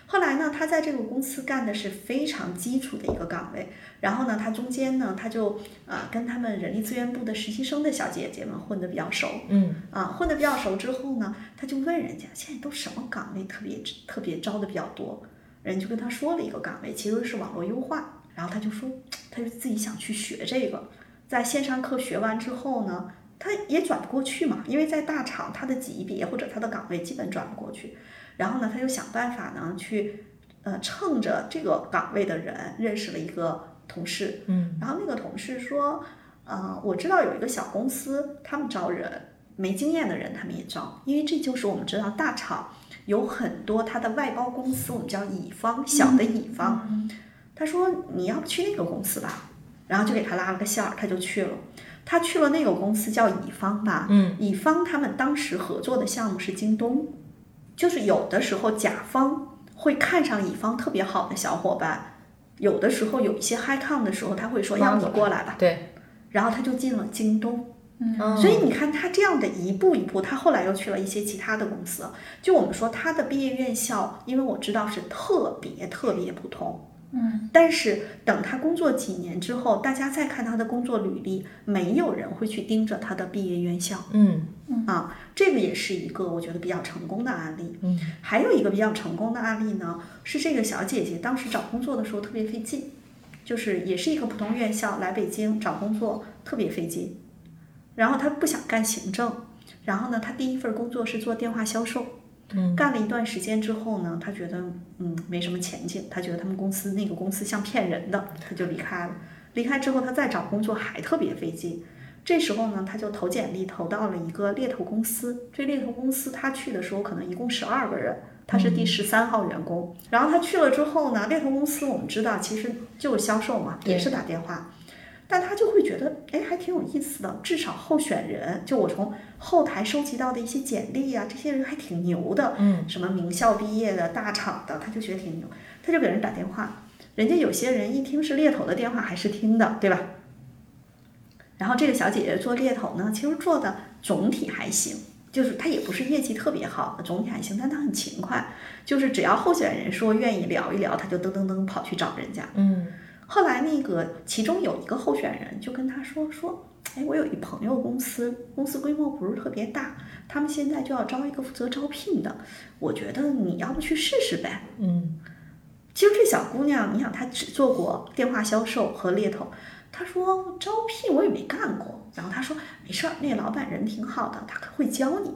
后来呢，他在这个公司干的是非常基础的一个岗位，然后呢，他中间呢，他就呃跟他们人力资源部的实习生的小姐姐们混得比较熟，嗯。啊，混得比较熟之后呢，他就问人家现在都什么岗位特别特别招的比较多，人就跟他说了一个岗位，其实是网络优化，然后他就说，他就自己想去学这个，在线上课学完之后呢，他也转不过去嘛，因为在大厂他的级别或者他的岗位基本转不过去，然后呢，他就想办法呢去，呃，趁着这个岗位的人认识了一个同事，嗯。然后那个同事说，呃，我知道有一个小公司，他们招人，没经验的人他们也招，因为这就是我们知道大厂有很多它的外包公司，我们叫乙方，小的乙方。他说你要不去那个公司吧，然后就给他拉了个线儿，他就去了。他去了那个公司叫乙方吧，嗯，乙方他们当时合作的项目是京东，就是有的时候甲方会看上乙方特别好的小伙伴，有的时候有一些嗨抗的时候，他会说要不你过来吧，对，然后他就进了京东。嗯所以你看他这样的一步一步，他后来又去了一些其他的公司。就我们说他的毕业院校，因为我知道是特别特别普通，嗯，但是等他工作几年之后，大家再看他的工作履历，没有人会去盯着他的毕业院校嗯啊。这个也是一个我觉得比较成功的案例。嗯，还有一个比较成功的案例呢，是这个小姐姐当时找工作的时候特别费劲，就是也是一个普通院校来北京找工作特别费劲。然后他不想干行政，然后呢，他第一份工作是做电话销售，嗯，干了一段时间之后呢，他觉得嗯没什么前景，他觉得他们公司那个公司像骗人的，他就离开了。离开之后，他再找工作还特别费劲。这时候呢，他就投简历投到了一个猎头公司。这猎头公司他去的时候可能一共十二个人，他是第十三号员工。然后他去了之后呢，猎头公司我们知道其实就是销售嘛，也是打电话。但他就会觉得，哎，还挺有意思的。至少候选人，就我从后台收集到的一些简历啊，这些人还挺牛的。嗯，什么名校毕业的、大厂的，他就觉得挺牛，他就给人打电话。人家有些人一听是猎头的电话，还是听的，对吧？然后这个小姐姐做猎头呢，其实做的总体还行，就是她也不是业绩特别好，总体还行，但她很勤快，就是只要候选人说愿意聊一聊，她就噔噔噔跑去找人家。嗯后来那个其中有一个候选人就跟他说说，哎，我有一朋友公司，公司规模不是特别大，他们现在就要招一个负责招聘的，我觉得你要不去试试呗。嗯其实这小姑娘，你想她只做过电话销售和猎头，她说招聘我也没干过，然后她说没事儿，那个老板人挺好的，他会教你。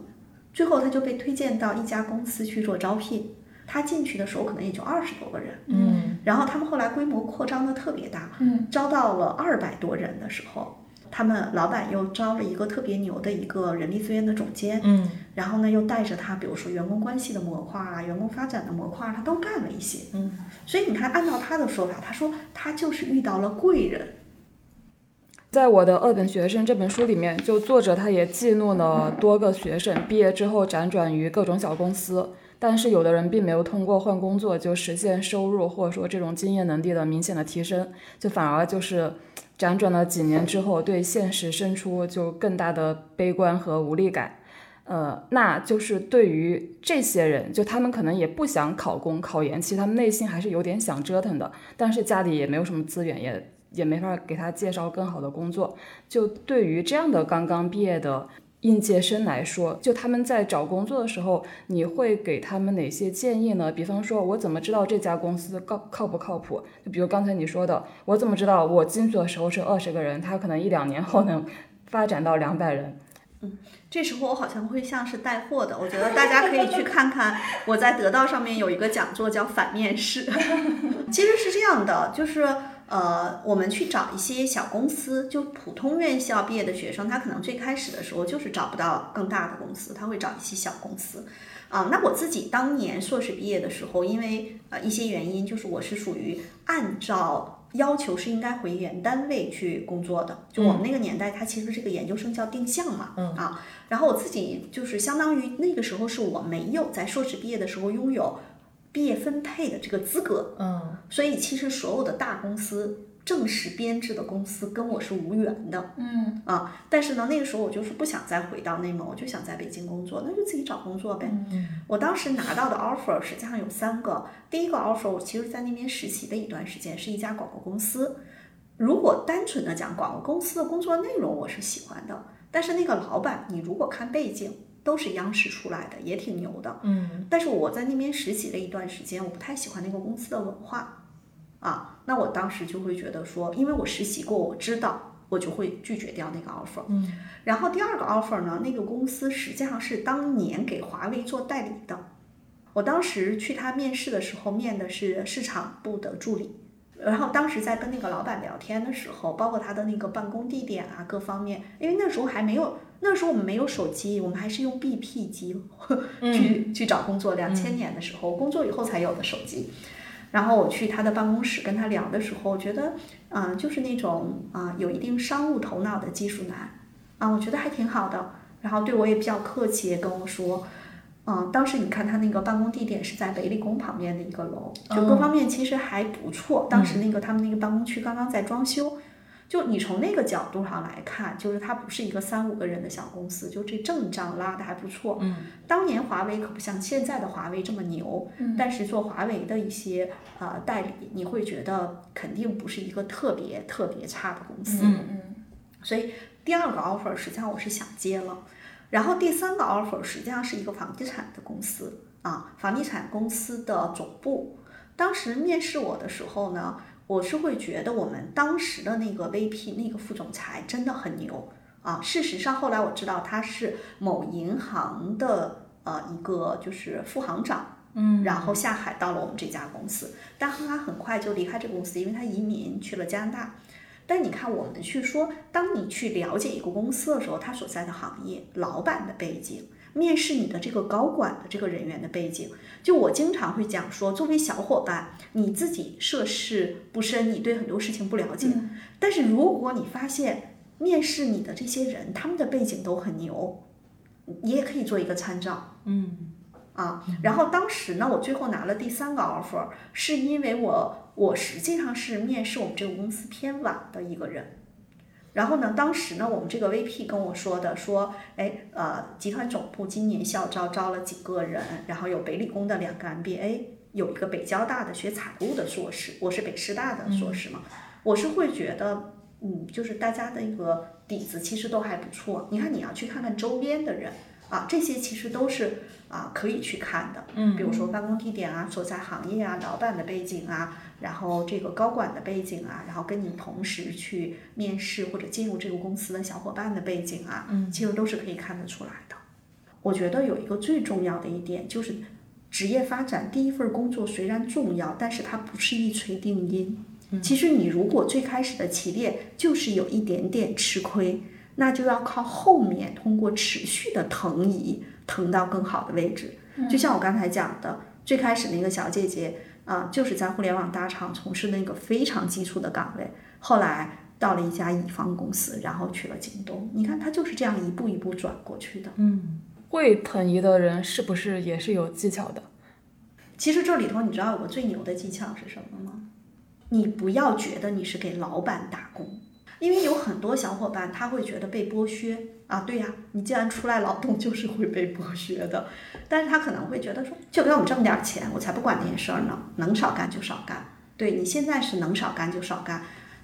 最后她就被推荐到一家公司去做招聘，她进去的时候可能也就二十多个人，嗯然后他们后来规模扩张的特别大，嗯招到了二百多人的时候，他们老板又招了一个特别牛的一个人力资源的总监，嗯然后呢又带着他，比如说员工关系的模块啊、员工发展的模块，他都干了一些。嗯，所以你看，按照他的说法，他说他就是遇到了贵人。在我的《二本学生》这本书里面，就作者他也记录了多个学生毕业之后辗转于各种小公司，但是有的人并没有通过换工作就实现收入或者说这种经验能力的明显的提升，就反而就是辗转了几年之后，对现实生出就更大的悲观和无力感。呃，那就是对于这些人，就他们可能也不想考公考研，其实他们内心还是有点想折腾的，但是家里也没有什么资源，也也没法给他介绍更好的工作。就对于这样的刚刚毕业的应届生来说，就他们在找工作的时候，你会给他们哪些建议呢？比方说，我怎么知道这家公司靠靠不靠谱？就比如刚才你说的，我怎么知道我进去的时候是二十个人，他可能一两年后能发展到两百人？嗯，这时候我好像会像是带货的，我觉得大家可以去看看我在得到上面有一个讲座叫反面试。其实是这样的，就是。呃，我们去找一些小公司，就普通院校毕业的学生，他可能最开始的时候就是找不到更大的公司，他会找一些小公司。啊，那我自己当年硕士毕业的时候，因为呃一些原因，就是我是属于按照要求是应该回原单位去工作的。就我们那个年代，它其实这个研究生叫定向嘛，啊，然后我自己就是相当于那个时候是我没有在硕士毕业的时候拥有。毕业分配的这个资格，嗯，所以其实所有的大公司正式编制的公司跟我是无缘的，嗯啊，但是呢，那个时候我就是不想再回到内蒙，我就想在北京工作，那就自己找工作呗。我当时拿到的 offer 实际上有三个，第一个 offer 我其实在那边实习的一段时间，是一家广告公司。如果单纯的讲广告公司的工作内容，我是喜欢的，但是那个老板，你如果看背景。都是央视出来的，也挺牛的。嗯，但是我在那边实习了一段时间，我不太喜欢那个公司的文化，啊，那我当时就会觉得说，因为我实习过，我知道，我就会拒绝掉那个 offer。嗯，然后第二个 offer 呢，那个公司实际上是当年给华为做代理的，我当时去他面试的时候，面的是市场部的助理。然后当时在跟那个老板聊天的时候，包括他的那个办公地点啊，各方面，因为那时候还没有，那时候我们没有手机，我们还是用 BP 机去去找工作。两千年的时候，工作以后才有的手机。然后我去他的办公室跟他聊的时候，我觉得啊，就是那种啊有一定商务头脑的技术男啊，我觉得还挺好的。然后对我也比较客气，跟我说。嗯，当时你看他那个办公地点是在北理工旁边的一个楼，就各方面其实还不错。当时那个他们那个办公区刚刚在装修，就你从那个角度上来看，就是它不是一个三五个人的小公司，就这阵仗拉的还不错。嗯，当年华为可不像现在的华为这么牛，但是做华为的一些呃代理，你会觉得肯定不是一个特别特别差的公司。嗯嗯，所以第二个 offer 实际上我是想接了。然后第三个 offer 实际上是一个房地产的公司啊，房地产公司的总部。当时面试我的时候呢，我是会觉得我们当时的那个 VP 那个副总裁真的很牛啊。事实上后来我知道他是某银行的呃一个就是副行长，嗯，然后下海到了我们这家公司，但他很快就离开这个公司，因为他移民去了加拿大。但你看，我们去说，当你去了解一个公司的时候，他所在的行业、老板的背景、面试你的这个高管的这个人员的背景，就我经常会讲说，作为小伙伴，你自己涉世不深，你对很多事情不了解。但是如果你发现面试你的这些人，他们的背景都很牛，你也可以做一个参照。嗯。啊，然后当时呢，我最后拿了第三个 offer，是因为我我实际上是面试我们这个公司偏晚的一个人，然后呢，当时呢，我们这个 VP 跟我说的，说，哎，呃，集团总部今年校招招了几个人，然后有北理工的两个 MBA，有一个北交大的学财务的硕士，我是北师大的硕士嘛，我是会觉得，嗯，就是大家的一个底子其实都还不错，你看你要去看看周边的人。啊，这些其实都是啊可以去看的，嗯，比如说办公地点啊、所在行业啊、老板的背景啊，然后这个高管的背景啊，然后跟你同时去面试或者进入这个公司的小伙伴的背景啊，嗯，其实都是可以看得出来的。我觉得有一个最重要的一点就是，职业发展第一份工作虽然重要，但是它不是一锤定音。其实你如果最开始的起点就是有一点点吃亏。那就要靠后面通过持续的腾移，腾到更好的位置。就像我刚才讲的，最开始那个小姐姐啊，就是在互联网大厂从事那个非常基础的岗位，后来到了一家乙方公司，然后去了京东。你看，她就是这样一步一步转过去的。嗯，会腾移的人是不是也是有技巧的？其实这里头你知道有个最牛的技巧是什么吗？你不要觉得你是给老板打工。因为有很多小伙伴他会觉得被剥削啊，对呀，你既然出来劳动就是会被剥削的，但是他可能会觉得说，就给我们这么点钱，我才不管那些事儿呢，能少干就少干。对你现在是能少干就少干，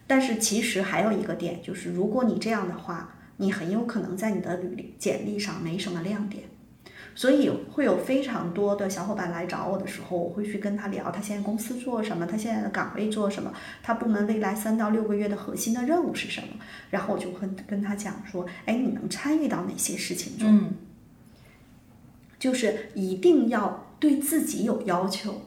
但是其实还有一个点就是，如果你这样的话，你很有可能在你的履历简历上没什么亮点。所以会有非常多的小伙伴来找我的时候，我会去跟他聊，他现在公司做什么，他现在的岗位做什么，他部门未来三到六个月的核心的任务是什么，然后我就会跟他讲说，哎，你能参与到哪些事情中？嗯，就是一定要对自己有要求，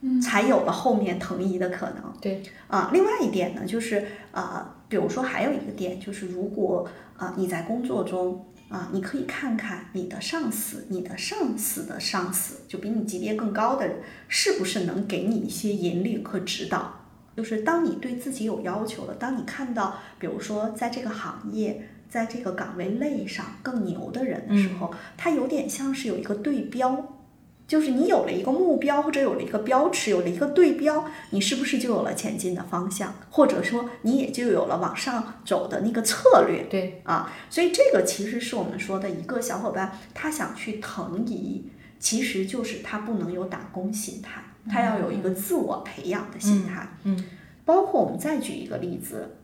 嗯，才有了后面腾移的可能。对，啊，另外一点呢，就是啊，比如说还有一个点，就是如果啊你在工作中。啊，你可以看看你的上司，你的上司的上司，就比你级别更高的人，是不是能给你一些引领和指导？就是当你对自己有要求了，当你看到，比如说在这个行业，在这个岗位类上更牛的人的时候，他有点像是有一个对标。就是你有了一个目标，或者有了一个标尺，有了一个对标，你是不是就有了前进的方向？或者说你也就有了往上走的那个策略？对啊，所以这个其实是我们说的一个小伙伴，他想去腾移，其实就是他不能有打工心态，他要有一个自我培养的心态。嗯，包括我们再举一个例子，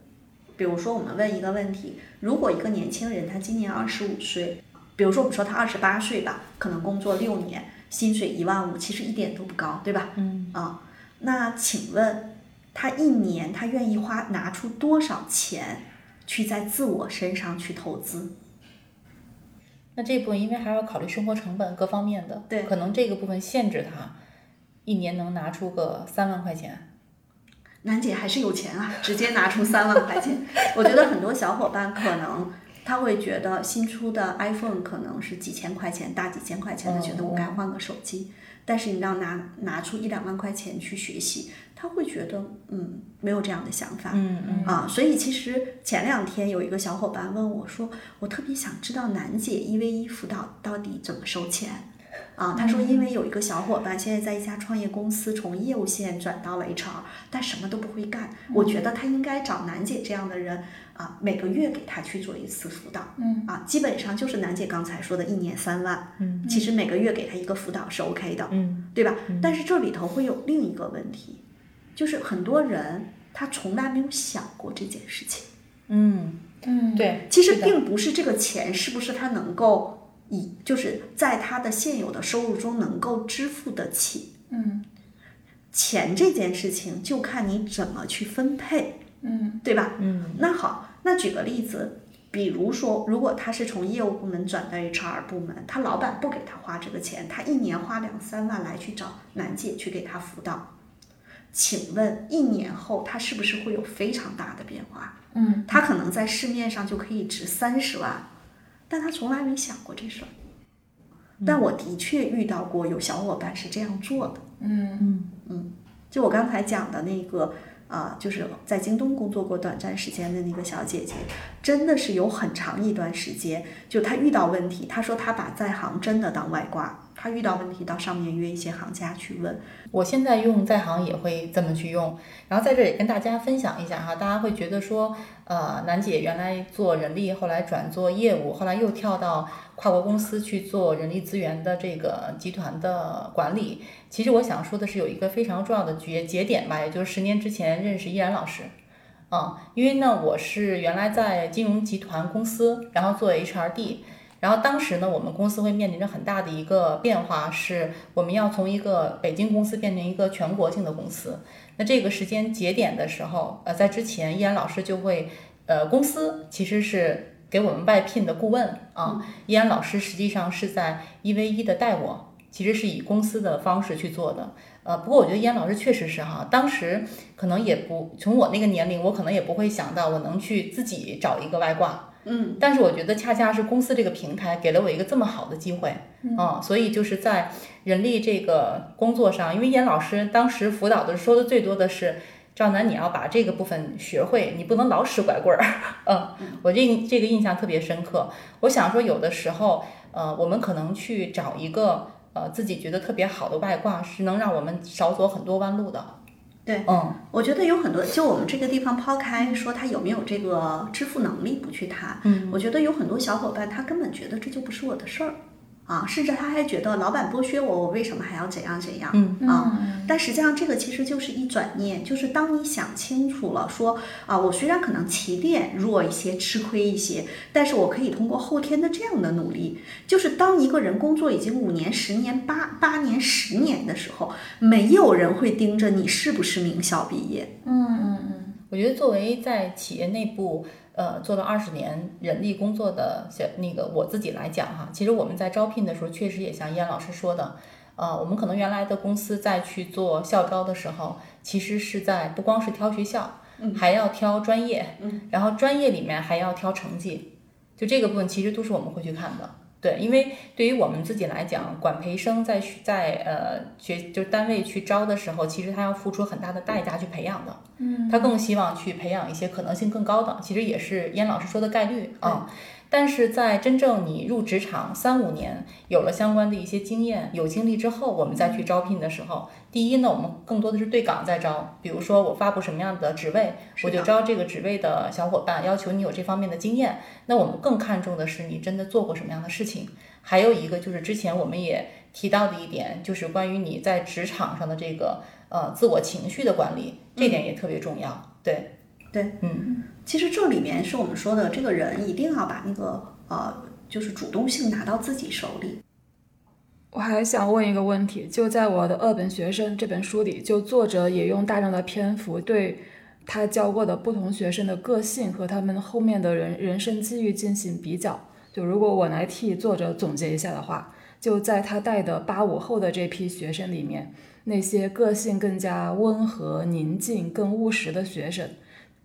比如说我们问一个问题：如果一个年轻人他今年二十五岁，比如说我们说他二十八岁吧，可能工作六年。薪水一万五，其实一点都不高，对吧？嗯啊，那请问他一年他愿意花拿出多少钱去在自我身上去投资？那这部分因为还要考虑生活成本各方面的，对，可能这个部分限制他一年能拿出个三万块钱。楠姐还是有钱啊，直接拿出三万块钱。我觉得很多小伙伴可能。他会觉得新出的 iPhone 可能是几千块钱，大几千块钱的，觉得我该换个手机。但是你让拿拿出一两万块钱去学习，他会觉得嗯没有这样的想法。嗯嗯啊，所以其实前两天有一个小伙伴问我说，我特别想知道楠姐一 v 一辅导到底怎么收钱。啊，他说因为有一个小伙伴现在在一家创业公司从业务线转到了 HR，但什么都不会干。我觉得他应该找楠姐这样的人啊，每个月给他去做一次辅导。嗯啊，基本上就是楠姐刚才说的一年三万。嗯，其实每个月给他一个辅导是 OK 的。嗯，对吧？但是这里头会有另一个问题，就是很多人他从来没有想过这件事情。嗯嗯，对，其实并不是这个钱是不是他能够。以就是在他的现有的收入中能够支付得起，嗯，钱这件事情就看你怎么去分配，嗯，对吧？嗯，那好，那举个例子，比如说，如果他是从业务部门转到 HR 部门，他老板不给他花这个钱，他一年花两三万来去找楠姐去给他辅导，请问一年后他是不是会有非常大的变化？嗯，他可能在市面上就可以值三十万。但他从来没想过这事儿，但我的确遇到过有小伙伴是这样做的。嗯嗯嗯，就我刚才讲的那个啊，就是在京东工作过短暂时间的那个小姐姐，真的是有很长一段时间，就她遇到问题，她说她把在行真的当外挂。他遇到问题到上面约一些行家去问，我现在用在行也会这么去用，然后在这里跟大家分享一下哈，大家会觉得说，呃，楠姐原来做人力，后来转做业务，后来又跳到跨国公司去做人力资源的这个集团的管理。其实我想说的是，有一个非常重要的节节点吧，也就是十年之前认识依然老师，嗯，因为呢，我是原来在金融集团公司，然后做 HRD。然后当时呢，我们公司会面临着很大的一个变化，是我们要从一个北京公司变成一个全国性的公司。那这个时间节点的时候，呃，在之前，依然老师就会，呃，公司其实是给我们外聘的顾问啊。依然老师实际上是在一 v 一的带我，其实是以公司的方式去做的。呃，不过我觉得依然老师确实是哈，当时可能也不从我那个年龄，我可能也不会想到我能去自己找一个外挂。嗯，但是我觉得恰恰是公司这个平台给了我一个这么好的机会，嗯，所以就是在人力这个工作上，因为严老师当时辅导的说的最多的是，赵楠你要把这个部分学会，你不能老使拐棍儿，嗯，我这这个印象特别深刻。我想说，有的时候，呃，我们可能去找一个呃自己觉得特别好的外挂，是能让我们少走很多弯路的。对，嗯，我觉得有很多，就我们这个地方抛开说他有没有这个支付能力不去谈，嗯，我觉得有很多小伙伴他根本觉得这就不是我的事儿，啊，甚至他还觉得老板剥削我，我为什么还要怎样怎样？嗯啊，但实际上这个其实就是一转念，就是当你想清楚了，说啊，我虽然可能起点弱一些，吃亏一些，但是我可以通过后天的这样的努力，就是当一个人工作已经五年、十年、八八年、十年的时候，没有人会盯着你是不是名校毕业。嗯嗯嗯，我觉得作为在企业内部。呃，做了二十年人力工作的小那个我自己来讲哈，其实我们在招聘的时候，确实也像燕老师说的，呃，我们可能原来的公司在去做校招的时候，其实是在不光是挑学校，还要挑专业，然后专业里面还要挑成绩，就这个部分其实都是我们会去看的。对，因为对于我们自己来讲，管培生在在呃学就单位去招的时候，其实他要付出很大的代价去培养的。嗯，他更希望去培养一些可能性更高的，其实也是燕老师说的概率啊。但是在真正你入职场三五年，有了相关的一些经验、有经历之后，我们再去招聘的时候，第一呢，我们更多的是对岗在招，比如说我发布什么样的职位，我就招这个职位的小伙伴，要求你有这方面的经验。那我们更看重的是你真的做过什么样的事情。还有一个就是之前我们也提到的一点，就是关于你在职场上的这个呃自我情绪的管理，这点也特别重要。对。对，嗯，其实这里面是我们说的，这个人一定要把那个呃，就是主动性拿到自己手里。我还想问一个问题，就在我的《二本学生》这本书里，就作者也用大量的篇幅对他教过的不同学生的个性和他们后面的人人生机遇进行比较。就如果我来替作者总结一下的话，就在他带的八五后的这批学生里面，那些个性更加温和、宁静、更务实的学生。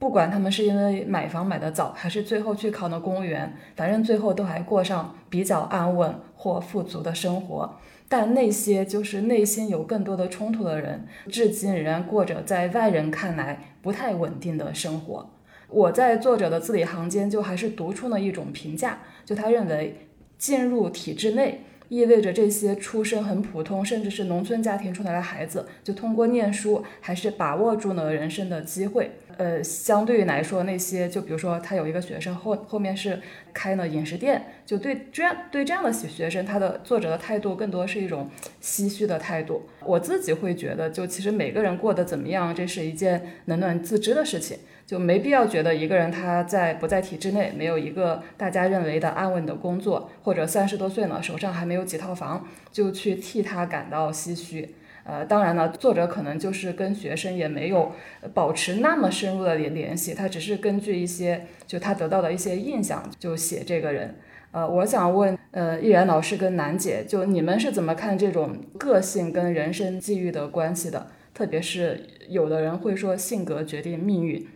不管他们是因为买房买得早，还是最后去考了公务员，反正最后都还过上比较安稳或富足的生活。但那些就是内心有更多的冲突的人，至今仍然过着在外人看来不太稳定的生活。我在作者的字里行间就还是读出了一种评价，就他认为进入体制内。意味着这些出身很普通，甚至是农村家庭出来的孩子，就通过念书，还是把握住了人生的机会。呃，相对于来说，那些就比如说他有一个学生后后面是开了饮食店，就对这样对这样的学生，他的作者的态度更多是一种唏嘘的态度。我自己会觉得，就其实每个人过得怎么样，这是一件冷暖自知的事情。就没必要觉得一个人他在不在体制内，没有一个大家认为的安稳的工作，或者三十多岁了手上还没有几套房，就去替他感到唏嘘。呃，当然了，作者可能就是跟学生也没有保持那么深入的联联系，他只是根据一些就他得到的一些印象就写这个人。呃，我想问，呃，易然老师跟楠姐，就你们是怎么看这种个性跟人生际遇的关系的？特别是有的人会说性格决定命运。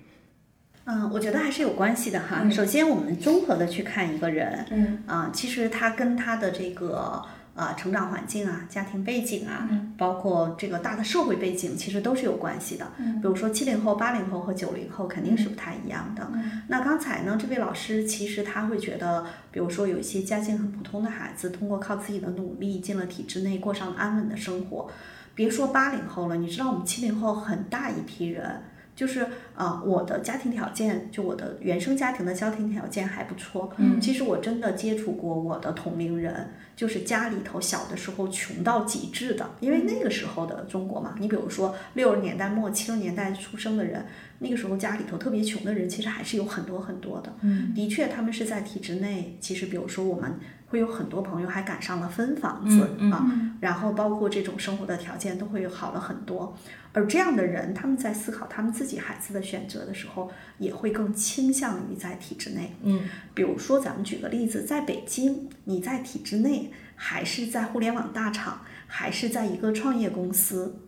嗯，我觉得还是有关系的哈。首先，我们综合的去看一个人，嗯，啊，其实他跟他的这个啊成长环境啊、家庭背景啊，包括这个大的社会背景，其实都是有关系的。嗯，比如说七零后、八零后和九零后肯定是不太一样的。那刚才呢，这位老师其实他会觉得，比如说有一些家境很普通的孩子，通过靠自己的努力进了体制内，过上了安稳的生活。别说八零后了，你知道我们七零后很大一批人。就是啊，我的家庭条件，就我的原生家庭的家庭条件还不错。嗯，其实我真的接触过我的同龄人，就是家里头小的时候穷到极致的，因为那个时候的中国嘛，你比如说六十年代末七十年代出生的人，那个时候家里头特别穷的人，其实还是有很多很多的。嗯，的确，他们是在体制内。其实，比如说我们。会有很多朋友还赶上了分房子啊，然后包括这种生活的条件都会好了很多。而这样的人，他们在思考他们自己孩子的选择的时候，也会更倾向于在体制内。嗯，比如说咱们举个例子，在北京，你在体制内，还是在互联网大厂，还是在一个创业公司，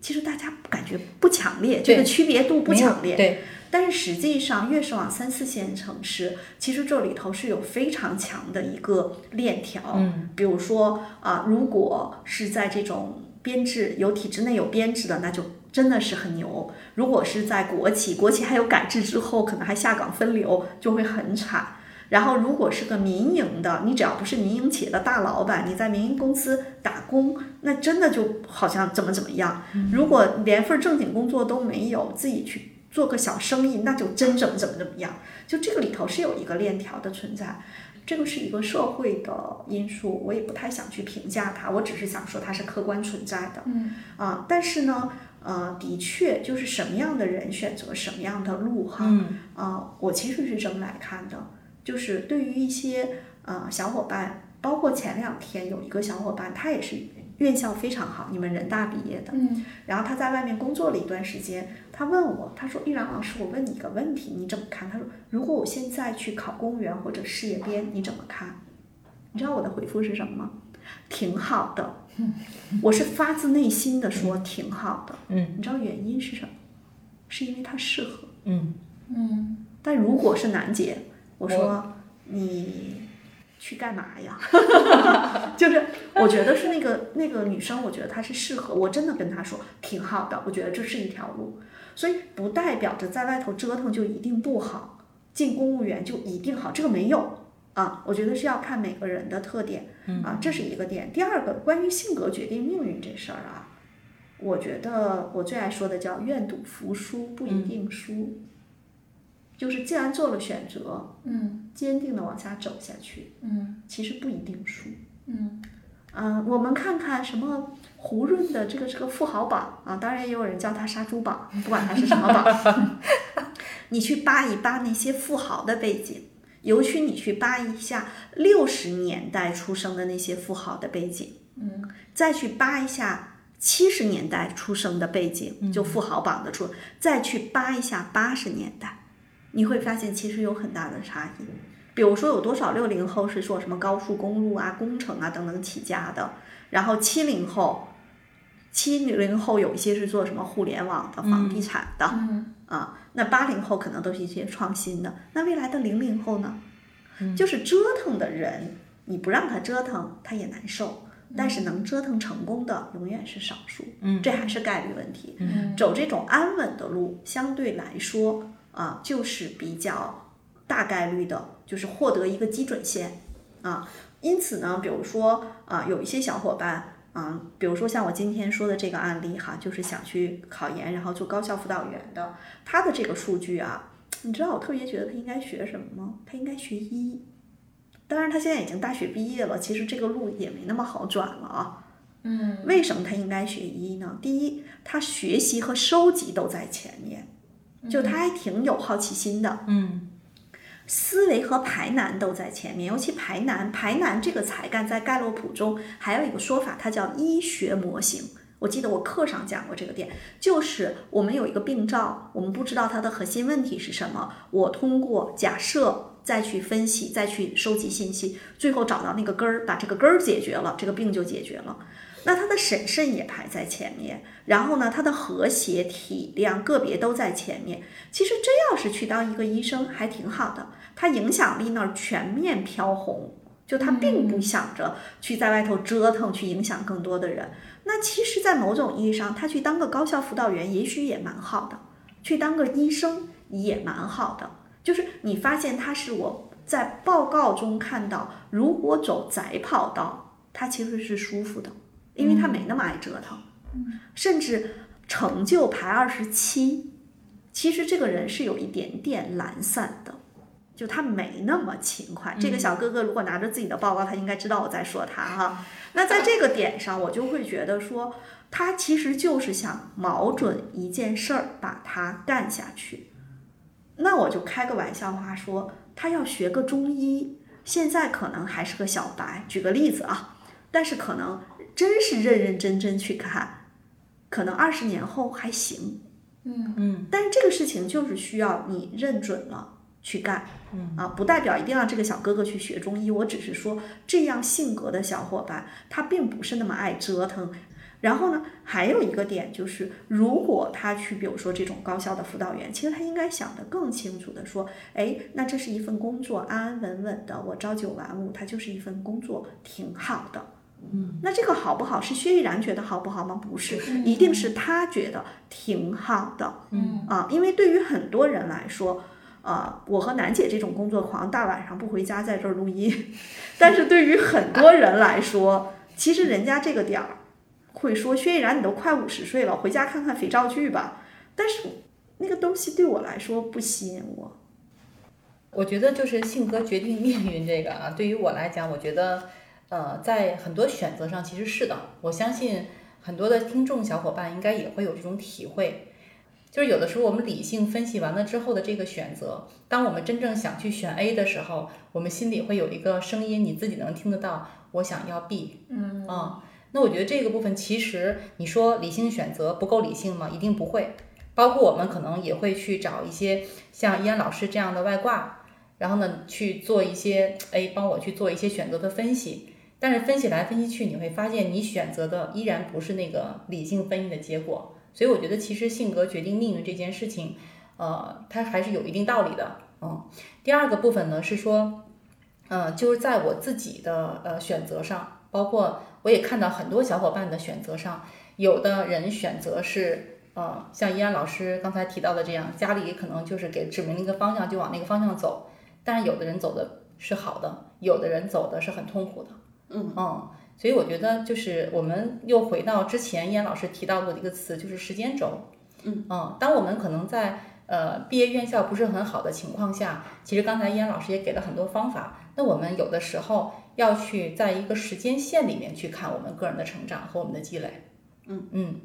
其实大家感觉不强烈，这个区别度不强烈。对。但是实际上，越是往三四线城市，其实这里头是有非常强的一个链条。嗯，比如说啊，如果是在这种编制有体制内有编制的，那就真的是很牛；如果是在国企，国企还有改制之后，可能还下岗分流，就会很惨。然后，如果是个民营的，你只要不是民营企业的大老板，你在民营公司打工，那真的就好像怎么怎么样。如果连份正经工作都没有，自己去。做个小生意，那就真怎么怎么怎么样，就这个里头是有一个链条的存在。这个是一个社会的因素，我也不太想去评价它，我只是想说它是客观存在的。嗯啊，但是呢，呃，的确就是什么样的人选择什么样的路哈。嗯啊，我其实是这么来看的，就是对于一些呃小伙伴，包括前两天有一个小伙伴，他也是院校非常好，你们人大毕业的，嗯然后他在外面工作了一段时间，他问我，他说：“玉然老师，我问你一个问题，你怎么看？”他说：“如果我现在去考公务员或者事业编，你怎么看？”你知道我的回复是什么吗？挺好的，我是发自内心的说挺好的。嗯你知道原因是什么？是因为它适合。嗯嗯但如果是楠姐，我说你去干嘛呀？就是我觉得是那个那个女生，我觉得她是适合，我真的跟她说挺好的，我觉得这是一条路，所以不代表着在外头折腾就一定不好，进公务员就一定好，这个没有啊，我觉得是要看每个人的特点啊，这是一个点。第二个，关于性格决定命运这事儿啊，我觉得我最爱说的叫愿赌服输，不一定输。就是既然做了选择，嗯。坚定的往下走下去，嗯。其实不一定输。嗯。嗯、我们看看什么胡润的这个这个富豪榜啊，当然也有人叫他杀猪榜，不管它是什么榜，你去扒一扒那些富豪的背景，尤其你去扒一下六十年代出生的那些富豪的背景，嗯。再去扒一下七十年代出生的背景，就富豪榜的出，再去扒一下八十年代，你会发现其实有很大的差异。比如说有多少六零后是做什么高速公路啊、工程啊等等起家的，然后七零后，七零后有一些是做什么互联网的、房地产的、嗯啊，那八零后可能都是一些创新的，那未来的零零后呢？就是折腾的人，你不让他折腾，他也难受。但是能折腾成功的永远是少数，嗯这还是概率问题。嗯走这种安稳的路，相对来说啊，就是比较大概率的，就是获得一个基准线啊。因此呢，比如说啊，有一些小伙伴啊，比如说像我今天说的这个案例哈，就是想去考研，然后做高校辅导员的，他的这个数据啊，你知道我特别觉得他应该学什么吗？他应该学医。当然，他现在已经大学毕业了，其实这个路也没那么好转了啊。嗯为什么他应该学医呢？第一，他学习和收集都在前面，就他还挺有好奇心的，嗯思维和排难都在前面。尤其排难，排难这个才干在盖洛普中还有一个说法，它叫医学模型。我记得我课上讲过这个点，就是我们有一个病灶，我们不知道它的核心问题是什么，我通过假设再去分析，再去收集信息，最后找到那个根儿，把这个根儿解决了，这个病就解决了。那他的审慎也排在前面，然后呢，他的和谐、体谅、个别都在前面。其实真要是去当一个医生，还挺好的，他影响力那儿全面飘红，就他并不想着去在外头折腾，去影响更多的人。那其实，在某种意义上，他去当个高校辅导员，也许也蛮好的；去当个医生也蛮好的。就是你发现他是我在报告中看到，如果走窄跑道，他其实是舒服的，因为他没那么爱折腾，甚至成就排二十七，其实这个人是有一点点懒散的。就他没那么勤快，这个小哥哥如果拿着自己的报告，他应该知道我在说他哈。那在这个点上，我就会觉得说，他其实就是想瞄准一件事儿，把它干下去。那我就开个玩笑话说，他要学个中医，现在可能还是个小白。举个例子啊，但是可能真是认认真真去看，可能二十年后还行。嗯嗯但是这个事情就是需要你认准了去干，嗯啊，不代表一定让这个小哥哥去学中医。我只是说，这样性格的小伙伴，他并不是那么爱折腾。然后呢，还有一个点就是，如果他去，比如说这种高校的辅导员，其实他应该想得更清楚的说，哎，那这是一份工作，安安稳稳的，我朝九晚五，它就是一份工作，挺好的。嗯，那这个好不好是薛逸然觉得好不好吗？不是，一定是他觉得挺好的。嗯啊，因为对于很多人来说，呃，我和楠姐这种工作狂，大晚上不回家在这儿录音，但是对于很多人来说，其实人家这个点儿会说薛逸然，你都快五十岁了，回家看看肥皂剧吧。但是那个东西对我来说不吸引我。我觉得就是性格决定命运这个啊，对于我来讲，我觉得呃，在很多选择上其实是的。我相信很多的听众小伙伴应该也会有这种体会。就是有的时候我们理性分析完了之后的这个选择，当我们真正想去选 A 的时候，我们心里会有一个声音，你自己能听得到，我想要 B。嗯啊，那我觉得这个部分其实你说理性选择不够理性吗？一定不会。包括我们可能也会去找一些像依安老师这样的外挂，然后呢去做一些哎帮我去做一些选择的分析。但是分析来分析去，你会发现你选择的依然不是那个理性分析的结果。所以我觉得，其实性格决定命运这件事情，呃，它还是有一定道理的。嗯，第二个部分呢是说，嗯，就是在我自己的呃选择上，包括我也看到很多小伙伴的选择上，有的人选择是，呃，像依安老师刚才提到的这样，家里可能就是给指明了一个方向，就往那个方向走。但是有的人走的是好的，有的人走的是很痛苦的。嗯嗯。所以我觉得，就是我们又回到之前燕老师提到过的一个词，就是时间轴。嗯嗯，当我们可能在呃毕业院校不是很好的情况下，其实刚才燕老师也给了很多方法。那我们有的时候要去在一个时间线里面去看我们个人的成长和我们的积累。嗯嗯，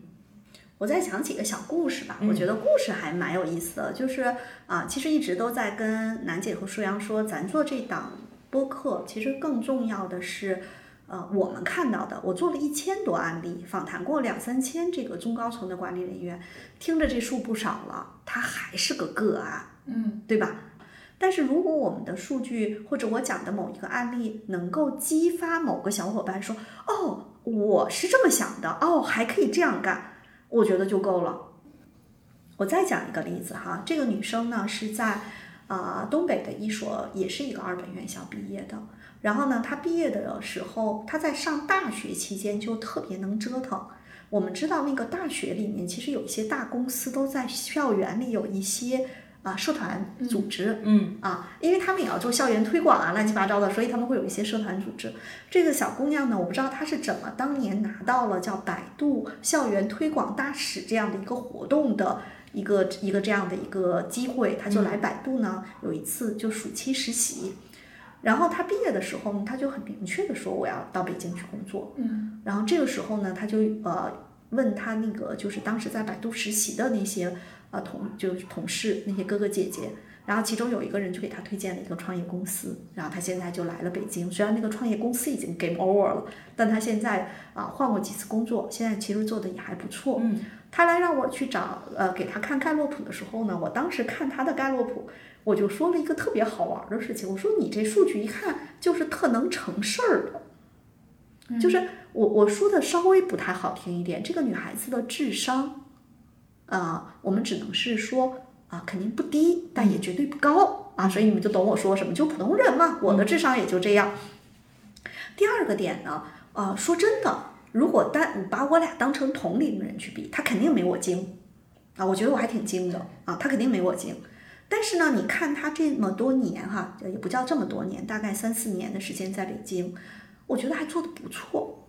我再讲几个小故事吧，我觉得故事还蛮有意思的。就是啊，其实一直都在跟楠姐和舒阳说，咱做这档播客，其实更重要的是。呃，我们看到的，我做了一千多案例，访谈过两三千这个中高层的管理人员，听着这数不少了，它还是个个案，嗯，对吧？但是如果我们的数据或者我讲的某一个案例能够激发某个小伙伴说，哦，我是这么想的，哦，还可以这样干，我觉得就够了。我再讲一个例子哈，这个女生呢是在啊东北的一所也是一个二本院校毕业的。然后呢，他毕业的时候，他在上大学期间就特别能折腾。我们知道那个大学里面，其实有一些大公司都在校园里有一些啊社团组织，嗯啊，因为他们也要做校园推广啊，乱七八糟的，所以他们会有一些社团组织。这个小姑娘呢，我不知道她是怎么当年拿到了叫百度校园推广大使这样的一个活动的一个一个这样的一个机会，他就来百度呢，有一次就暑期实习。然后他毕业的时候呢，他就很明确的说我要到北京去工作。嗯，然后这个时候呢，他就呃问他那个就是当时在百度实习的那些呃同就是同事那些哥哥姐姐，然后其中有一个人就给他推荐了一个创业公司，然后他现在就来了北京。虽然那个创业公司已经 game over 了，但他现在啊换过几次工作，现在其实做的也还不错。嗯，他来让我去找呃给他看盖洛普的时候呢，我当时看他的盖洛普。我就说了一个特别好玩的事情，我说你这数据一看就是特能成事儿的，就是我我说的稍微不太好听一点，这个女孩子的智商，啊，我们只能是说啊，肯定不低，但也绝对不高啊，所以你们就懂我说什么，就普通人嘛，我的智商也就这样。第二个点呢，啊，说真的，如果单把我俩当成同龄人去比，他肯定没我精啊，我觉得我还挺精的啊，他肯定没我精。但是呢，你看他这么多年哈，也不叫这么多年，大概三四年的时间在北京，我觉得还做得不错。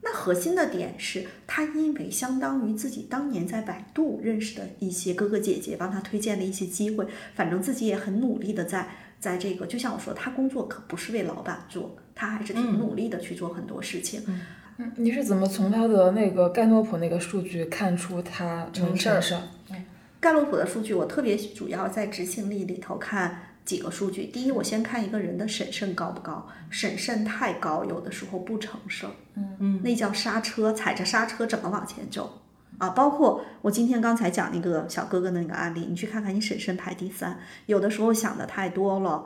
那核心的点是他因为相当于自己当年在百度认识的一些哥哥姐姐帮他推荐的一些机会，反正自己也很努力的在在这个，就像我说，他工作可不是为老板做，他还是挺努力的去做很多事情。嗯，你是怎么从他的那个盖洛普那个数据看出他成事儿？盖洛普的数据，我特别主要在执行力里头看几个数据。第一，我先看一个人的审慎高不高，审慎太高，有的时候不成事儿。嗯嗯，那叫刹车，踩着刹车怎么往前走啊？包括我今天刚才讲那个小哥哥的那个案例，你去看看，你审慎排第三，有的时候想的太多了，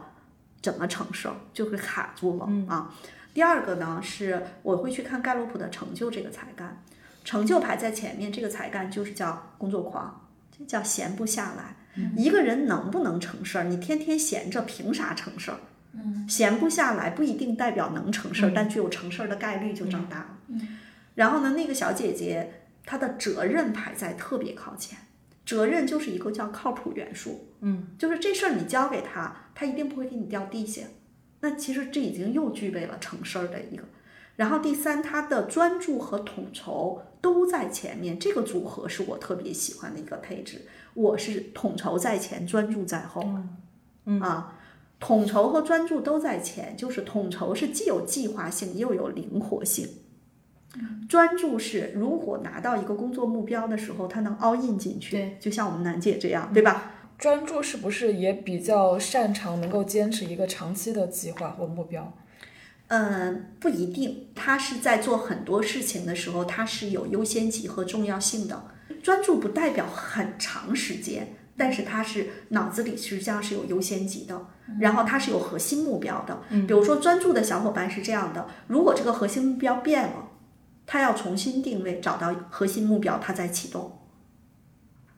怎么成事儿就会卡住了啊。第二个呢，是我会去看盖洛普的成就这个才干，成就排在前面，这个才干就是叫工作狂。这叫闲不下来。一个人能不能成事儿？你天天闲着，凭啥成事儿？闲不下来不一定代表能成事儿，但具有成事儿的概率就长大了。然后呢，那个小姐姐她的责任排在特别靠前，责任就是一个叫靠谱元素。嗯，就是这事儿你交给他，他一定不会给你掉地下。那其实这已经又具备了成事儿的一个。然后第三，他的专注和统筹都在前面，这个组合是我特别喜欢的一个配置。我是统筹在前，专注在后。嗯啊，统筹和专注都在前，就是统筹是既有计划性又有灵活性。专注是如果拿到一个工作目标的时候，他能 all in 进去，就像我们楠姐这样，对吧？专注是不是也比较擅长能够坚持一个长期的计划或目标？嗯，不一定。他是在做很多事情的时候，他是有优先级和重要性的。专注不代表很长时间，但是他是脑子里实际上是有优先级的，然后他是有核心目标的。比如说专注的小伙伴是这样的：如果这个核心目标变了，他要重新定位，找到核心目标，他再启动。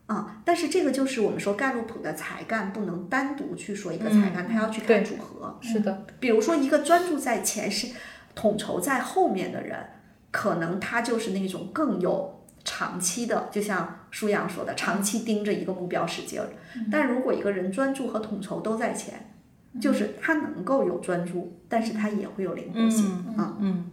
啊，但是这个就是我们说盖洛普的才干不能单独去说一个才干，他要去看组合。是的，比如说一个专注在前是统筹在后面的人，可能他就是那种更有长期的，就像舒阳说的，长期盯着一个目标使劲儿。但如果一个人专注和统筹都在前，就是他能够有专注，但是他也会有灵活性啊。嗯。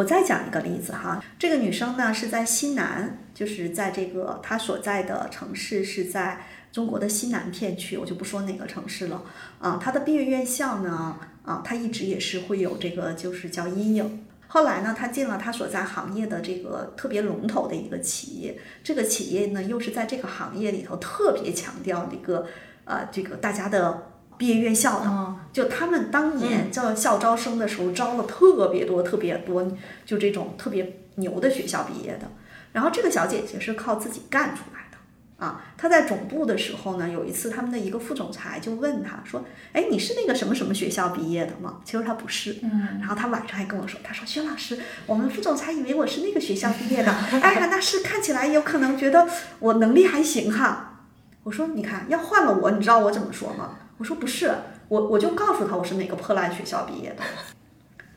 我再讲一个例子哈，这个女生呢是在西南，就是在这个她所在的城市是在中国的西南片区，我就不说哪个城市了啊。她的毕业院校呢，啊，她一直也是会有这个就是叫阴影。后来呢，她进了她所在行业的这个特别龙头的一个企业，这个企业呢又是在这个行业里头特别强调一个呃这个大家的。毕业院校的，就他们当年叫校招生的时候，招了特别多、特别多，就这种特别牛的学校毕业的。然后这个小姐姐是靠自己干出来的啊！她在总部的时候呢，有一次他们的一个副总裁就问她说：“哎，你是那个什么什么学校毕业的吗？”其实她不是。嗯。然后她晚上还跟我说：“她说薛老师，我们副总裁以为我是那个学校毕业的。哎呀，那是看起来有可能觉得我能力还行哈。”我说：“你看，要换了我，你知道我怎么说吗？”我说不是，我我就告诉他我是哪个破烂学校毕业的，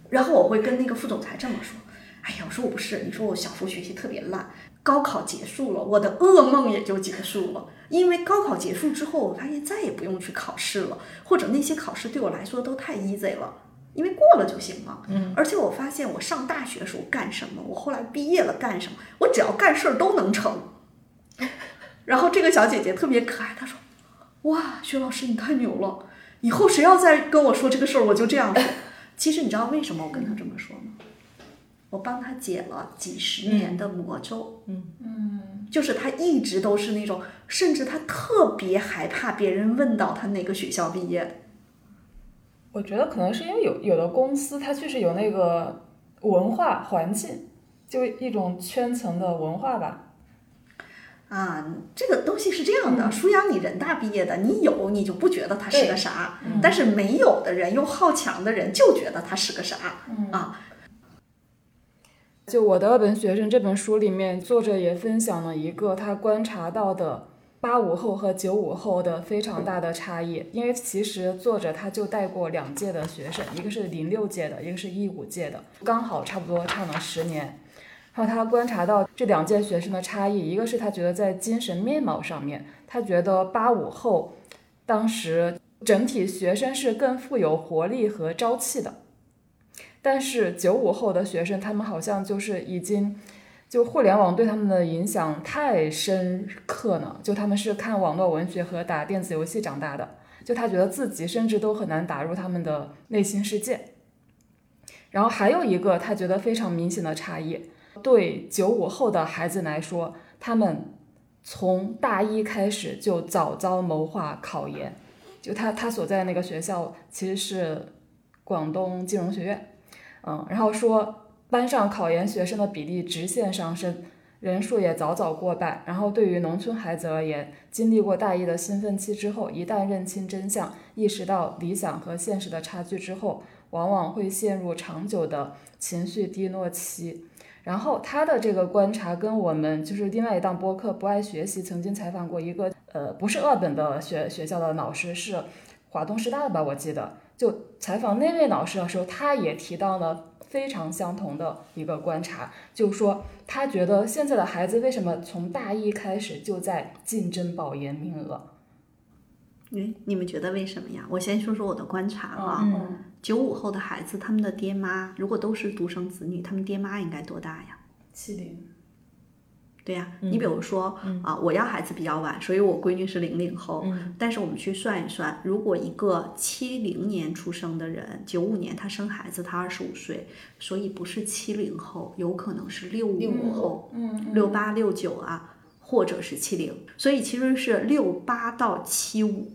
然后我会跟那个副总裁这么说，哎呀，我说我不是，你说我小时候学习特别烂，高考结束了，我的噩梦也就结束了，因为高考结束之后，我发现再也不用去考试了，或者那些考试对我来说都太 easy 了，因为过了就行了。嗯，而且我发现我上大学的时候干什么，我后来毕业了干什么，我只要干事儿都能成。然后这个小姐姐特别可爱，她说。哇，薛老师你太牛了！以后谁要再跟我说这个事儿，我就这样说。其实你知道为什么我跟他这么说吗？我帮他解了几十年的魔咒。嗯嗯，就是他一直都是那种，甚至他特别害怕别人问到他哪个学校毕业的。我觉得可能是因为有有的公司，它确实有那个文化环境，就一种圈层的文化吧。啊，这个东西是这样的，舒阳，你人大毕业的，你有你就不觉得他是个啥，但是没有的人又好强的人就觉得他是个啥啊。就我的二本学生这本书里面，作者也分享了一个他观察到的八五后和九五后的非常大的差异，因为其实作者他就带过两届的学生，一个是零六届的，一个是一五届的，刚好差不多差了十年。然后他观察到这两届学生的差异，一个是他觉得在精神面貌上面，他觉得八五后当时整体学生是更富有活力和朝气的，但是九五后的学生，他们好像就是已经就互联网对他们的影响太深刻了，就他们是看网络文学和打电子游戏长大的，就他觉得自己甚至都很难打入他们的内心世界。然后还有一个他觉得非常明显的差异。对九五后的孩子来说，他们从大一开始就早早谋划考研。就他他所在那个学校其实是广东金融学院，嗯，然后说班上考研学生的比例直线上升，人数也早早过半。然后对于农村孩子而言，经历过大一的兴奋期之后，一旦认清真相，意识到理想和现实的差距之后，往往会陷入长久的情绪低落期。然后他的这个观察跟我们就是另外一档播客不爱学习曾经采访过一个呃不是二本的学学校的老师是华东师大的吧我记得就采访那位老师的时候他也提到了非常相同的一个观察，就是说他觉得现在的孩子为什么从大一开始就在竞争保研名额？哎，你们觉得为什么呀？我先说说我的观察啊。九五后的孩子，他们的爹妈如果都是独生子女，他们爹妈应该多大呀？七零。对呀，你比如说啊，我要孩子比较晚，所以我闺女是零零后。但是我们去算一算，如果一个七零年出生的人，九五年他生孩子，他二十五岁，所以不是七零后，有可能是六五后，嗯六八六九啊，或者是七零，所以其实是六八到七五。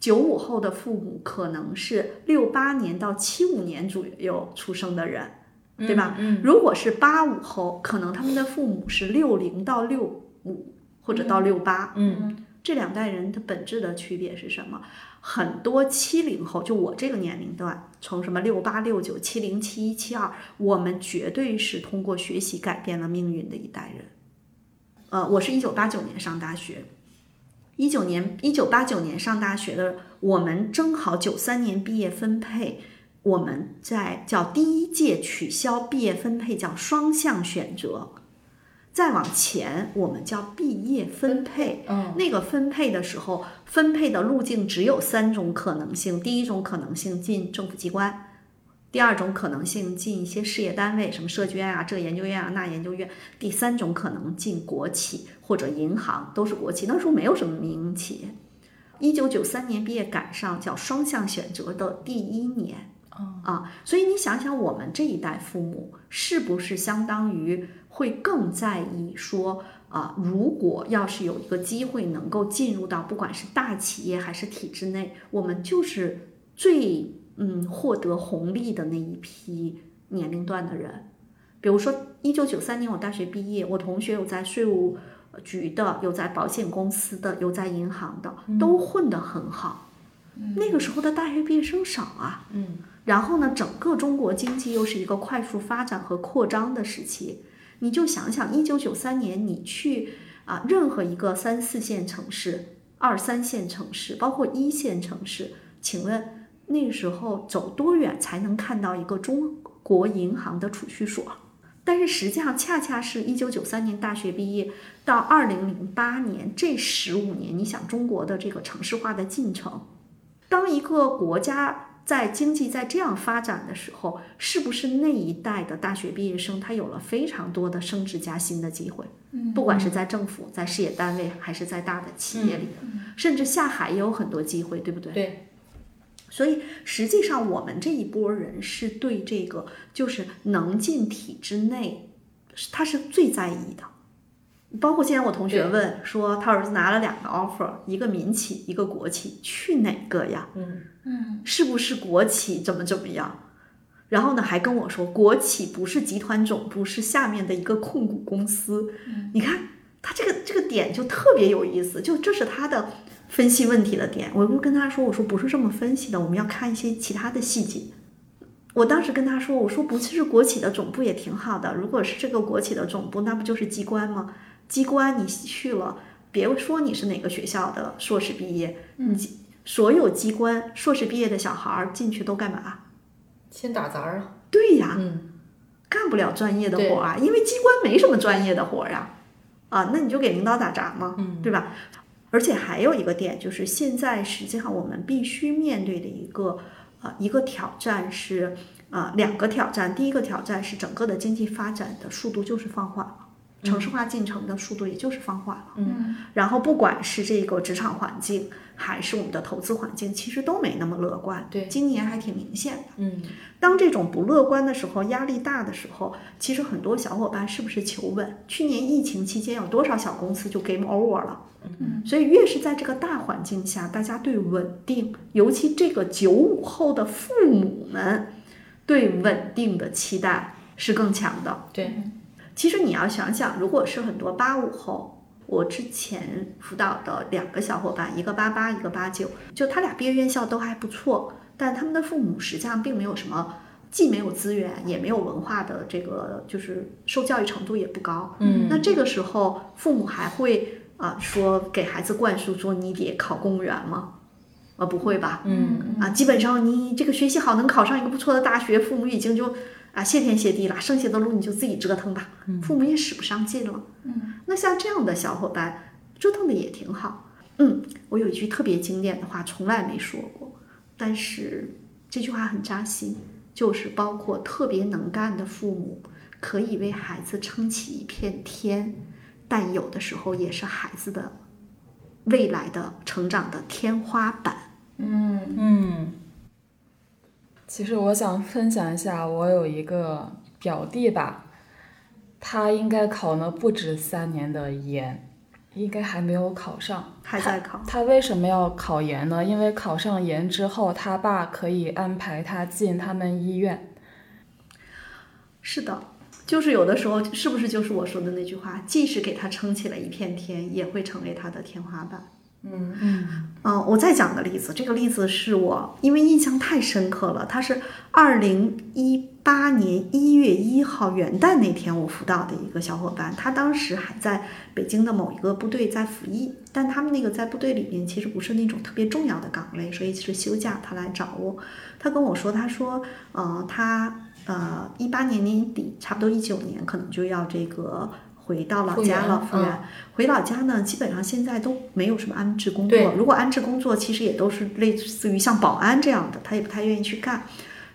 九五后的父母可能是六八年到七五年左右出生的人。对吧？嗯，如果是八五后，可能他们的父母是六零到六五或者到六八，嗯，这两代人的本质的区别是什么？很多七零后，就我这个年龄段，从什么六八、六九、七零、七一、七二，我们绝对是通过学习改变了命运的一代人。呃，我是一九八九年上大学，一九年一九八九年上大学的，我们正好九三年毕业分配。我们在叫第一届取消毕业分配，叫双向选择。再往前，我们叫毕业分配。嗯，那个分配的时候，分配的路径只有三种可能性：第一种可能性进政府机关，第二种可能性进一些事业单位，什么设计院啊、这研究院啊、那研究院；第三种可能进国企或者银行，都是国企。那时候没有什么民营企业。一九九三年毕业，赶上叫双向选择的第一年。啊，所以你想想，我们这一代父母是不是相当于会更在意说啊？如果要是有一个机会能够进入到不管是大企业还是体制内，我们就是最嗯获得红利的那一批年龄段的人。比如说，一九九三年我大学毕业，我同学有在税务局的，有在保险公司的，有在银行的，都混得很好。那个时候的大学毕业生少啊。嗯。然后呢，整个中国经济又是一个快速发展和扩张的时期，你就想想，一九九三年你去啊任何一个三四线城市、二三线城市，包括一线城市，请问那个时候走多远才能看到一个中国银行的储蓄所？但是实际上，恰恰是一九九三年大学毕业到二零零八年这十五年，你想中国的这个城市化的进程，当一个国家。在经济在这样发展的时候，是不是那一代的大学毕业生他有了非常多的升职加薪的机会？嗯，不管是在政府、在事业单位，还是在大的企业里，甚至下海也有很多机会，对不对？对。所以实际上，我们这一波人是对这个就是能进体制内，他是最在意的。包括现在我同学问说，他儿子拿了两个 offer，一个民企，一个国企，去哪个呀？嗯嗯，是不是国企怎么怎么样？然后呢，还跟我说，国企不是集团总部，是下面的一个控股公司。你看他这个这个点就特别有意思，就这是他的分析问题的点。我就跟他说，我说不是这么分析的，我们要看一些其他的细节。我当时跟他说，我说不是国企的总部也挺好的，如果是这个国企的总部，那不就是机关吗？机关你去了，别说你是哪个学校的硕士毕业，你所有机关硕士毕业的小孩儿进去都干嘛？先打杂儿啊。对呀，嗯，干不了专业的活啊，因为机关没什么专业的活呀。啊，那你就给领导打杂嘛，嗯，对吧？而且还有一个点就是，现在实际上我们必须面对的一个呃一个挑战是啊两个挑战，第一个挑战是整个的经济发展的速度就是放缓了。城市化进程的速度也就是放缓了，嗯，然后不管是这个职场环境，还是我们的投资环境，其实都没那么乐观。对，今年还挺明显的。嗯，当这种不乐观的时候，压力大的时候，其实很多小伙伴是不是求稳？去年疫情期间，有多少小公司就 game over 了？嗯，所以越是在这个大环境下，大家对稳定，尤其这个九五后的父母们，对稳定的期待是更强的。对。其实你要想想，如果是很多八五后，我之前辅导的两个小伙伴，一个八八，一个八九，就他俩毕业院校都还不错，但他们的父母实际上并没有什么，既没有资源，也没有文化的这个，就是受教育程度也不高。嗯，那这个时候父母还会啊说给孩子灌输说你得考公务员吗？啊不会吧？嗯啊，基本上你这个学习好，能考上一个不错的大学，父母已经就。啊，谢天谢地了，剩下的路你就自己折腾吧。父母也使不上劲了。嗯，那像这样的小伙伴，折腾的也挺好。嗯，我有一句特别经典的话，从来没说过，但是这句话很扎心，就是包括特别能干的父母，可以为孩子撑起一片天，但有的时候也是孩子的未来的成长的天花板。嗯嗯。其实我想分享一下，我有一个表弟吧，他应该考了不止三年的研，应该还没有考上，还在考。他为什么要考研呢？因为考上研之后，他爸可以安排他进他们医院。是的，就是有的时候，是不是就是我说的那句话？即使给他撑起了一片天，也会成为他的天花板。嗯嗯嗯，我再讲个例子，这个例子是我因为印象太深刻了，他是二零一八年一月一号元旦那天我辅导的一个小伙伴，他当时还在北京的某一个部队在服役，但他们那个在部队里面其实不是那种特别重要的岗位，所以是休假他来找我，他跟我说，他说，呃，他呃一八年年底，差不多一九年可能就要这个。回到老家了，复员。回老家呢，基本上现在都没有什么安置工作。如果安置工作，其实也都是类似于像保安这样的，他也不太愿意去干。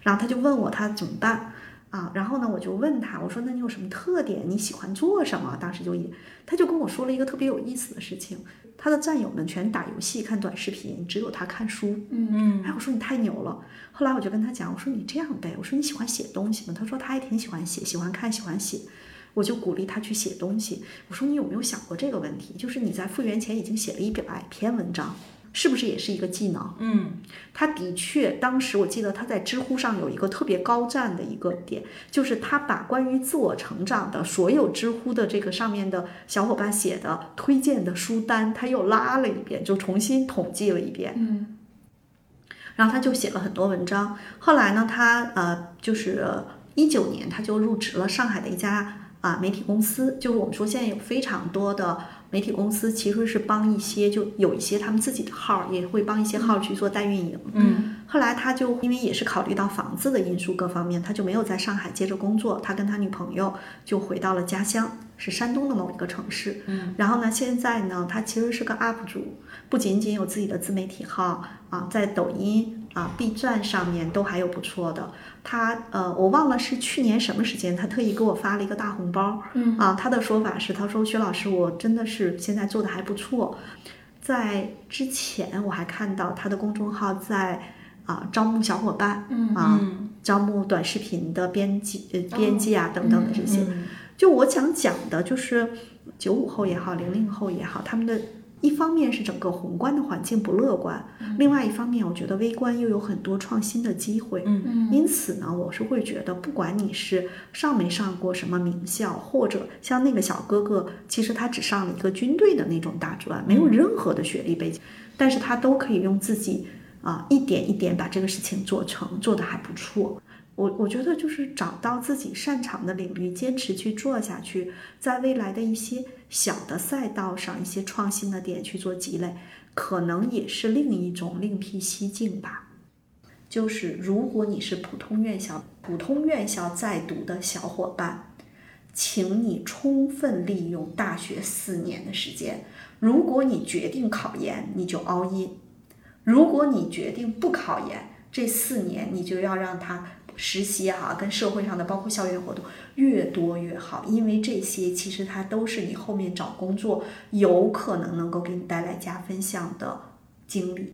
然后他就问我他怎么办啊？然后呢，我就问他，我说那你有什么特点？你喜欢做什么？当时就也，他就跟我说了一个特别有意思的事情。他的战友们全打游戏、看短视频，只有他看书。嗯嗯。哎，我说你太牛了。后来我就跟他讲，我说你这样呗，我说你喜欢写东西吗？他说他还挺喜欢写，喜欢看，喜欢写。我就鼓励他去写东西。我说你有没有想过这个问题？就是你在复原前已经写了一百篇文章，是不是也是一个技能？嗯，他的确，当时我记得他在知乎上有一个特别高赞的一个点，就是他把关于自我成长的所有知乎的这个上面的小伙伴写的推荐的书单，他又拉了一遍，就重新统计了一遍。嗯，然后他就写了很多文章。后来呢，他呃，就是一九年他就入职了上海的一家。啊，媒体公司就是我们说现在有非常多的媒体公司，其实是帮一些就有一些他们自己的号，也会帮一些号去做代运营。嗯，后来他就因为也是考虑到房子的因素各方面，他就没有在上海接着工作，他跟他女朋友就回到了家乡，是山东的某一个城市。嗯，然后呢，现在呢，他其实是个 UP 主，不仅仅有自己的自媒体号啊，在抖音啊、B 站上面都还有不错的。他呃，我忘了是去年什么时间，他特意给我发了一个大红包。嗯啊，他的说法是，他说薛老师，我真的是现在做的还不错。在之前我还看到他的公众号在啊招募小伙伴，嗯啊招募短视频的编辑、呃编辑啊等等的这些。就我想讲的就是九五后也好，零零后也好，他们的。一方面是整个宏观的环境不乐观，另外一方面，我觉得微观又有很多创新的机会。嗯嗯，因此呢，我是会觉得，不管你是上没上过什么名校，或者像那个小哥哥，其实他只上了一个军队的那种大专，没有任何的学历背景，但是他都可以用自己啊一点一点把这个事情做成，做得还不错。我我觉得就是找到自己擅长的领域，坚持去做下去，在未来的一些小的赛道上，一些创新的点去做积累，可能也是另一种另辟蹊径吧。就是如果你是普通院校、普通院校在读的小伙伴，请你充分利用大学四年的时间。如果你决定考研，你就 all in；如果你决定不考研，这四年你就要让他。实习哈，跟社会上的包括校园活动越多越好，因为这些其实它都是你后面找工作有可能能够给你带来加分项的经历。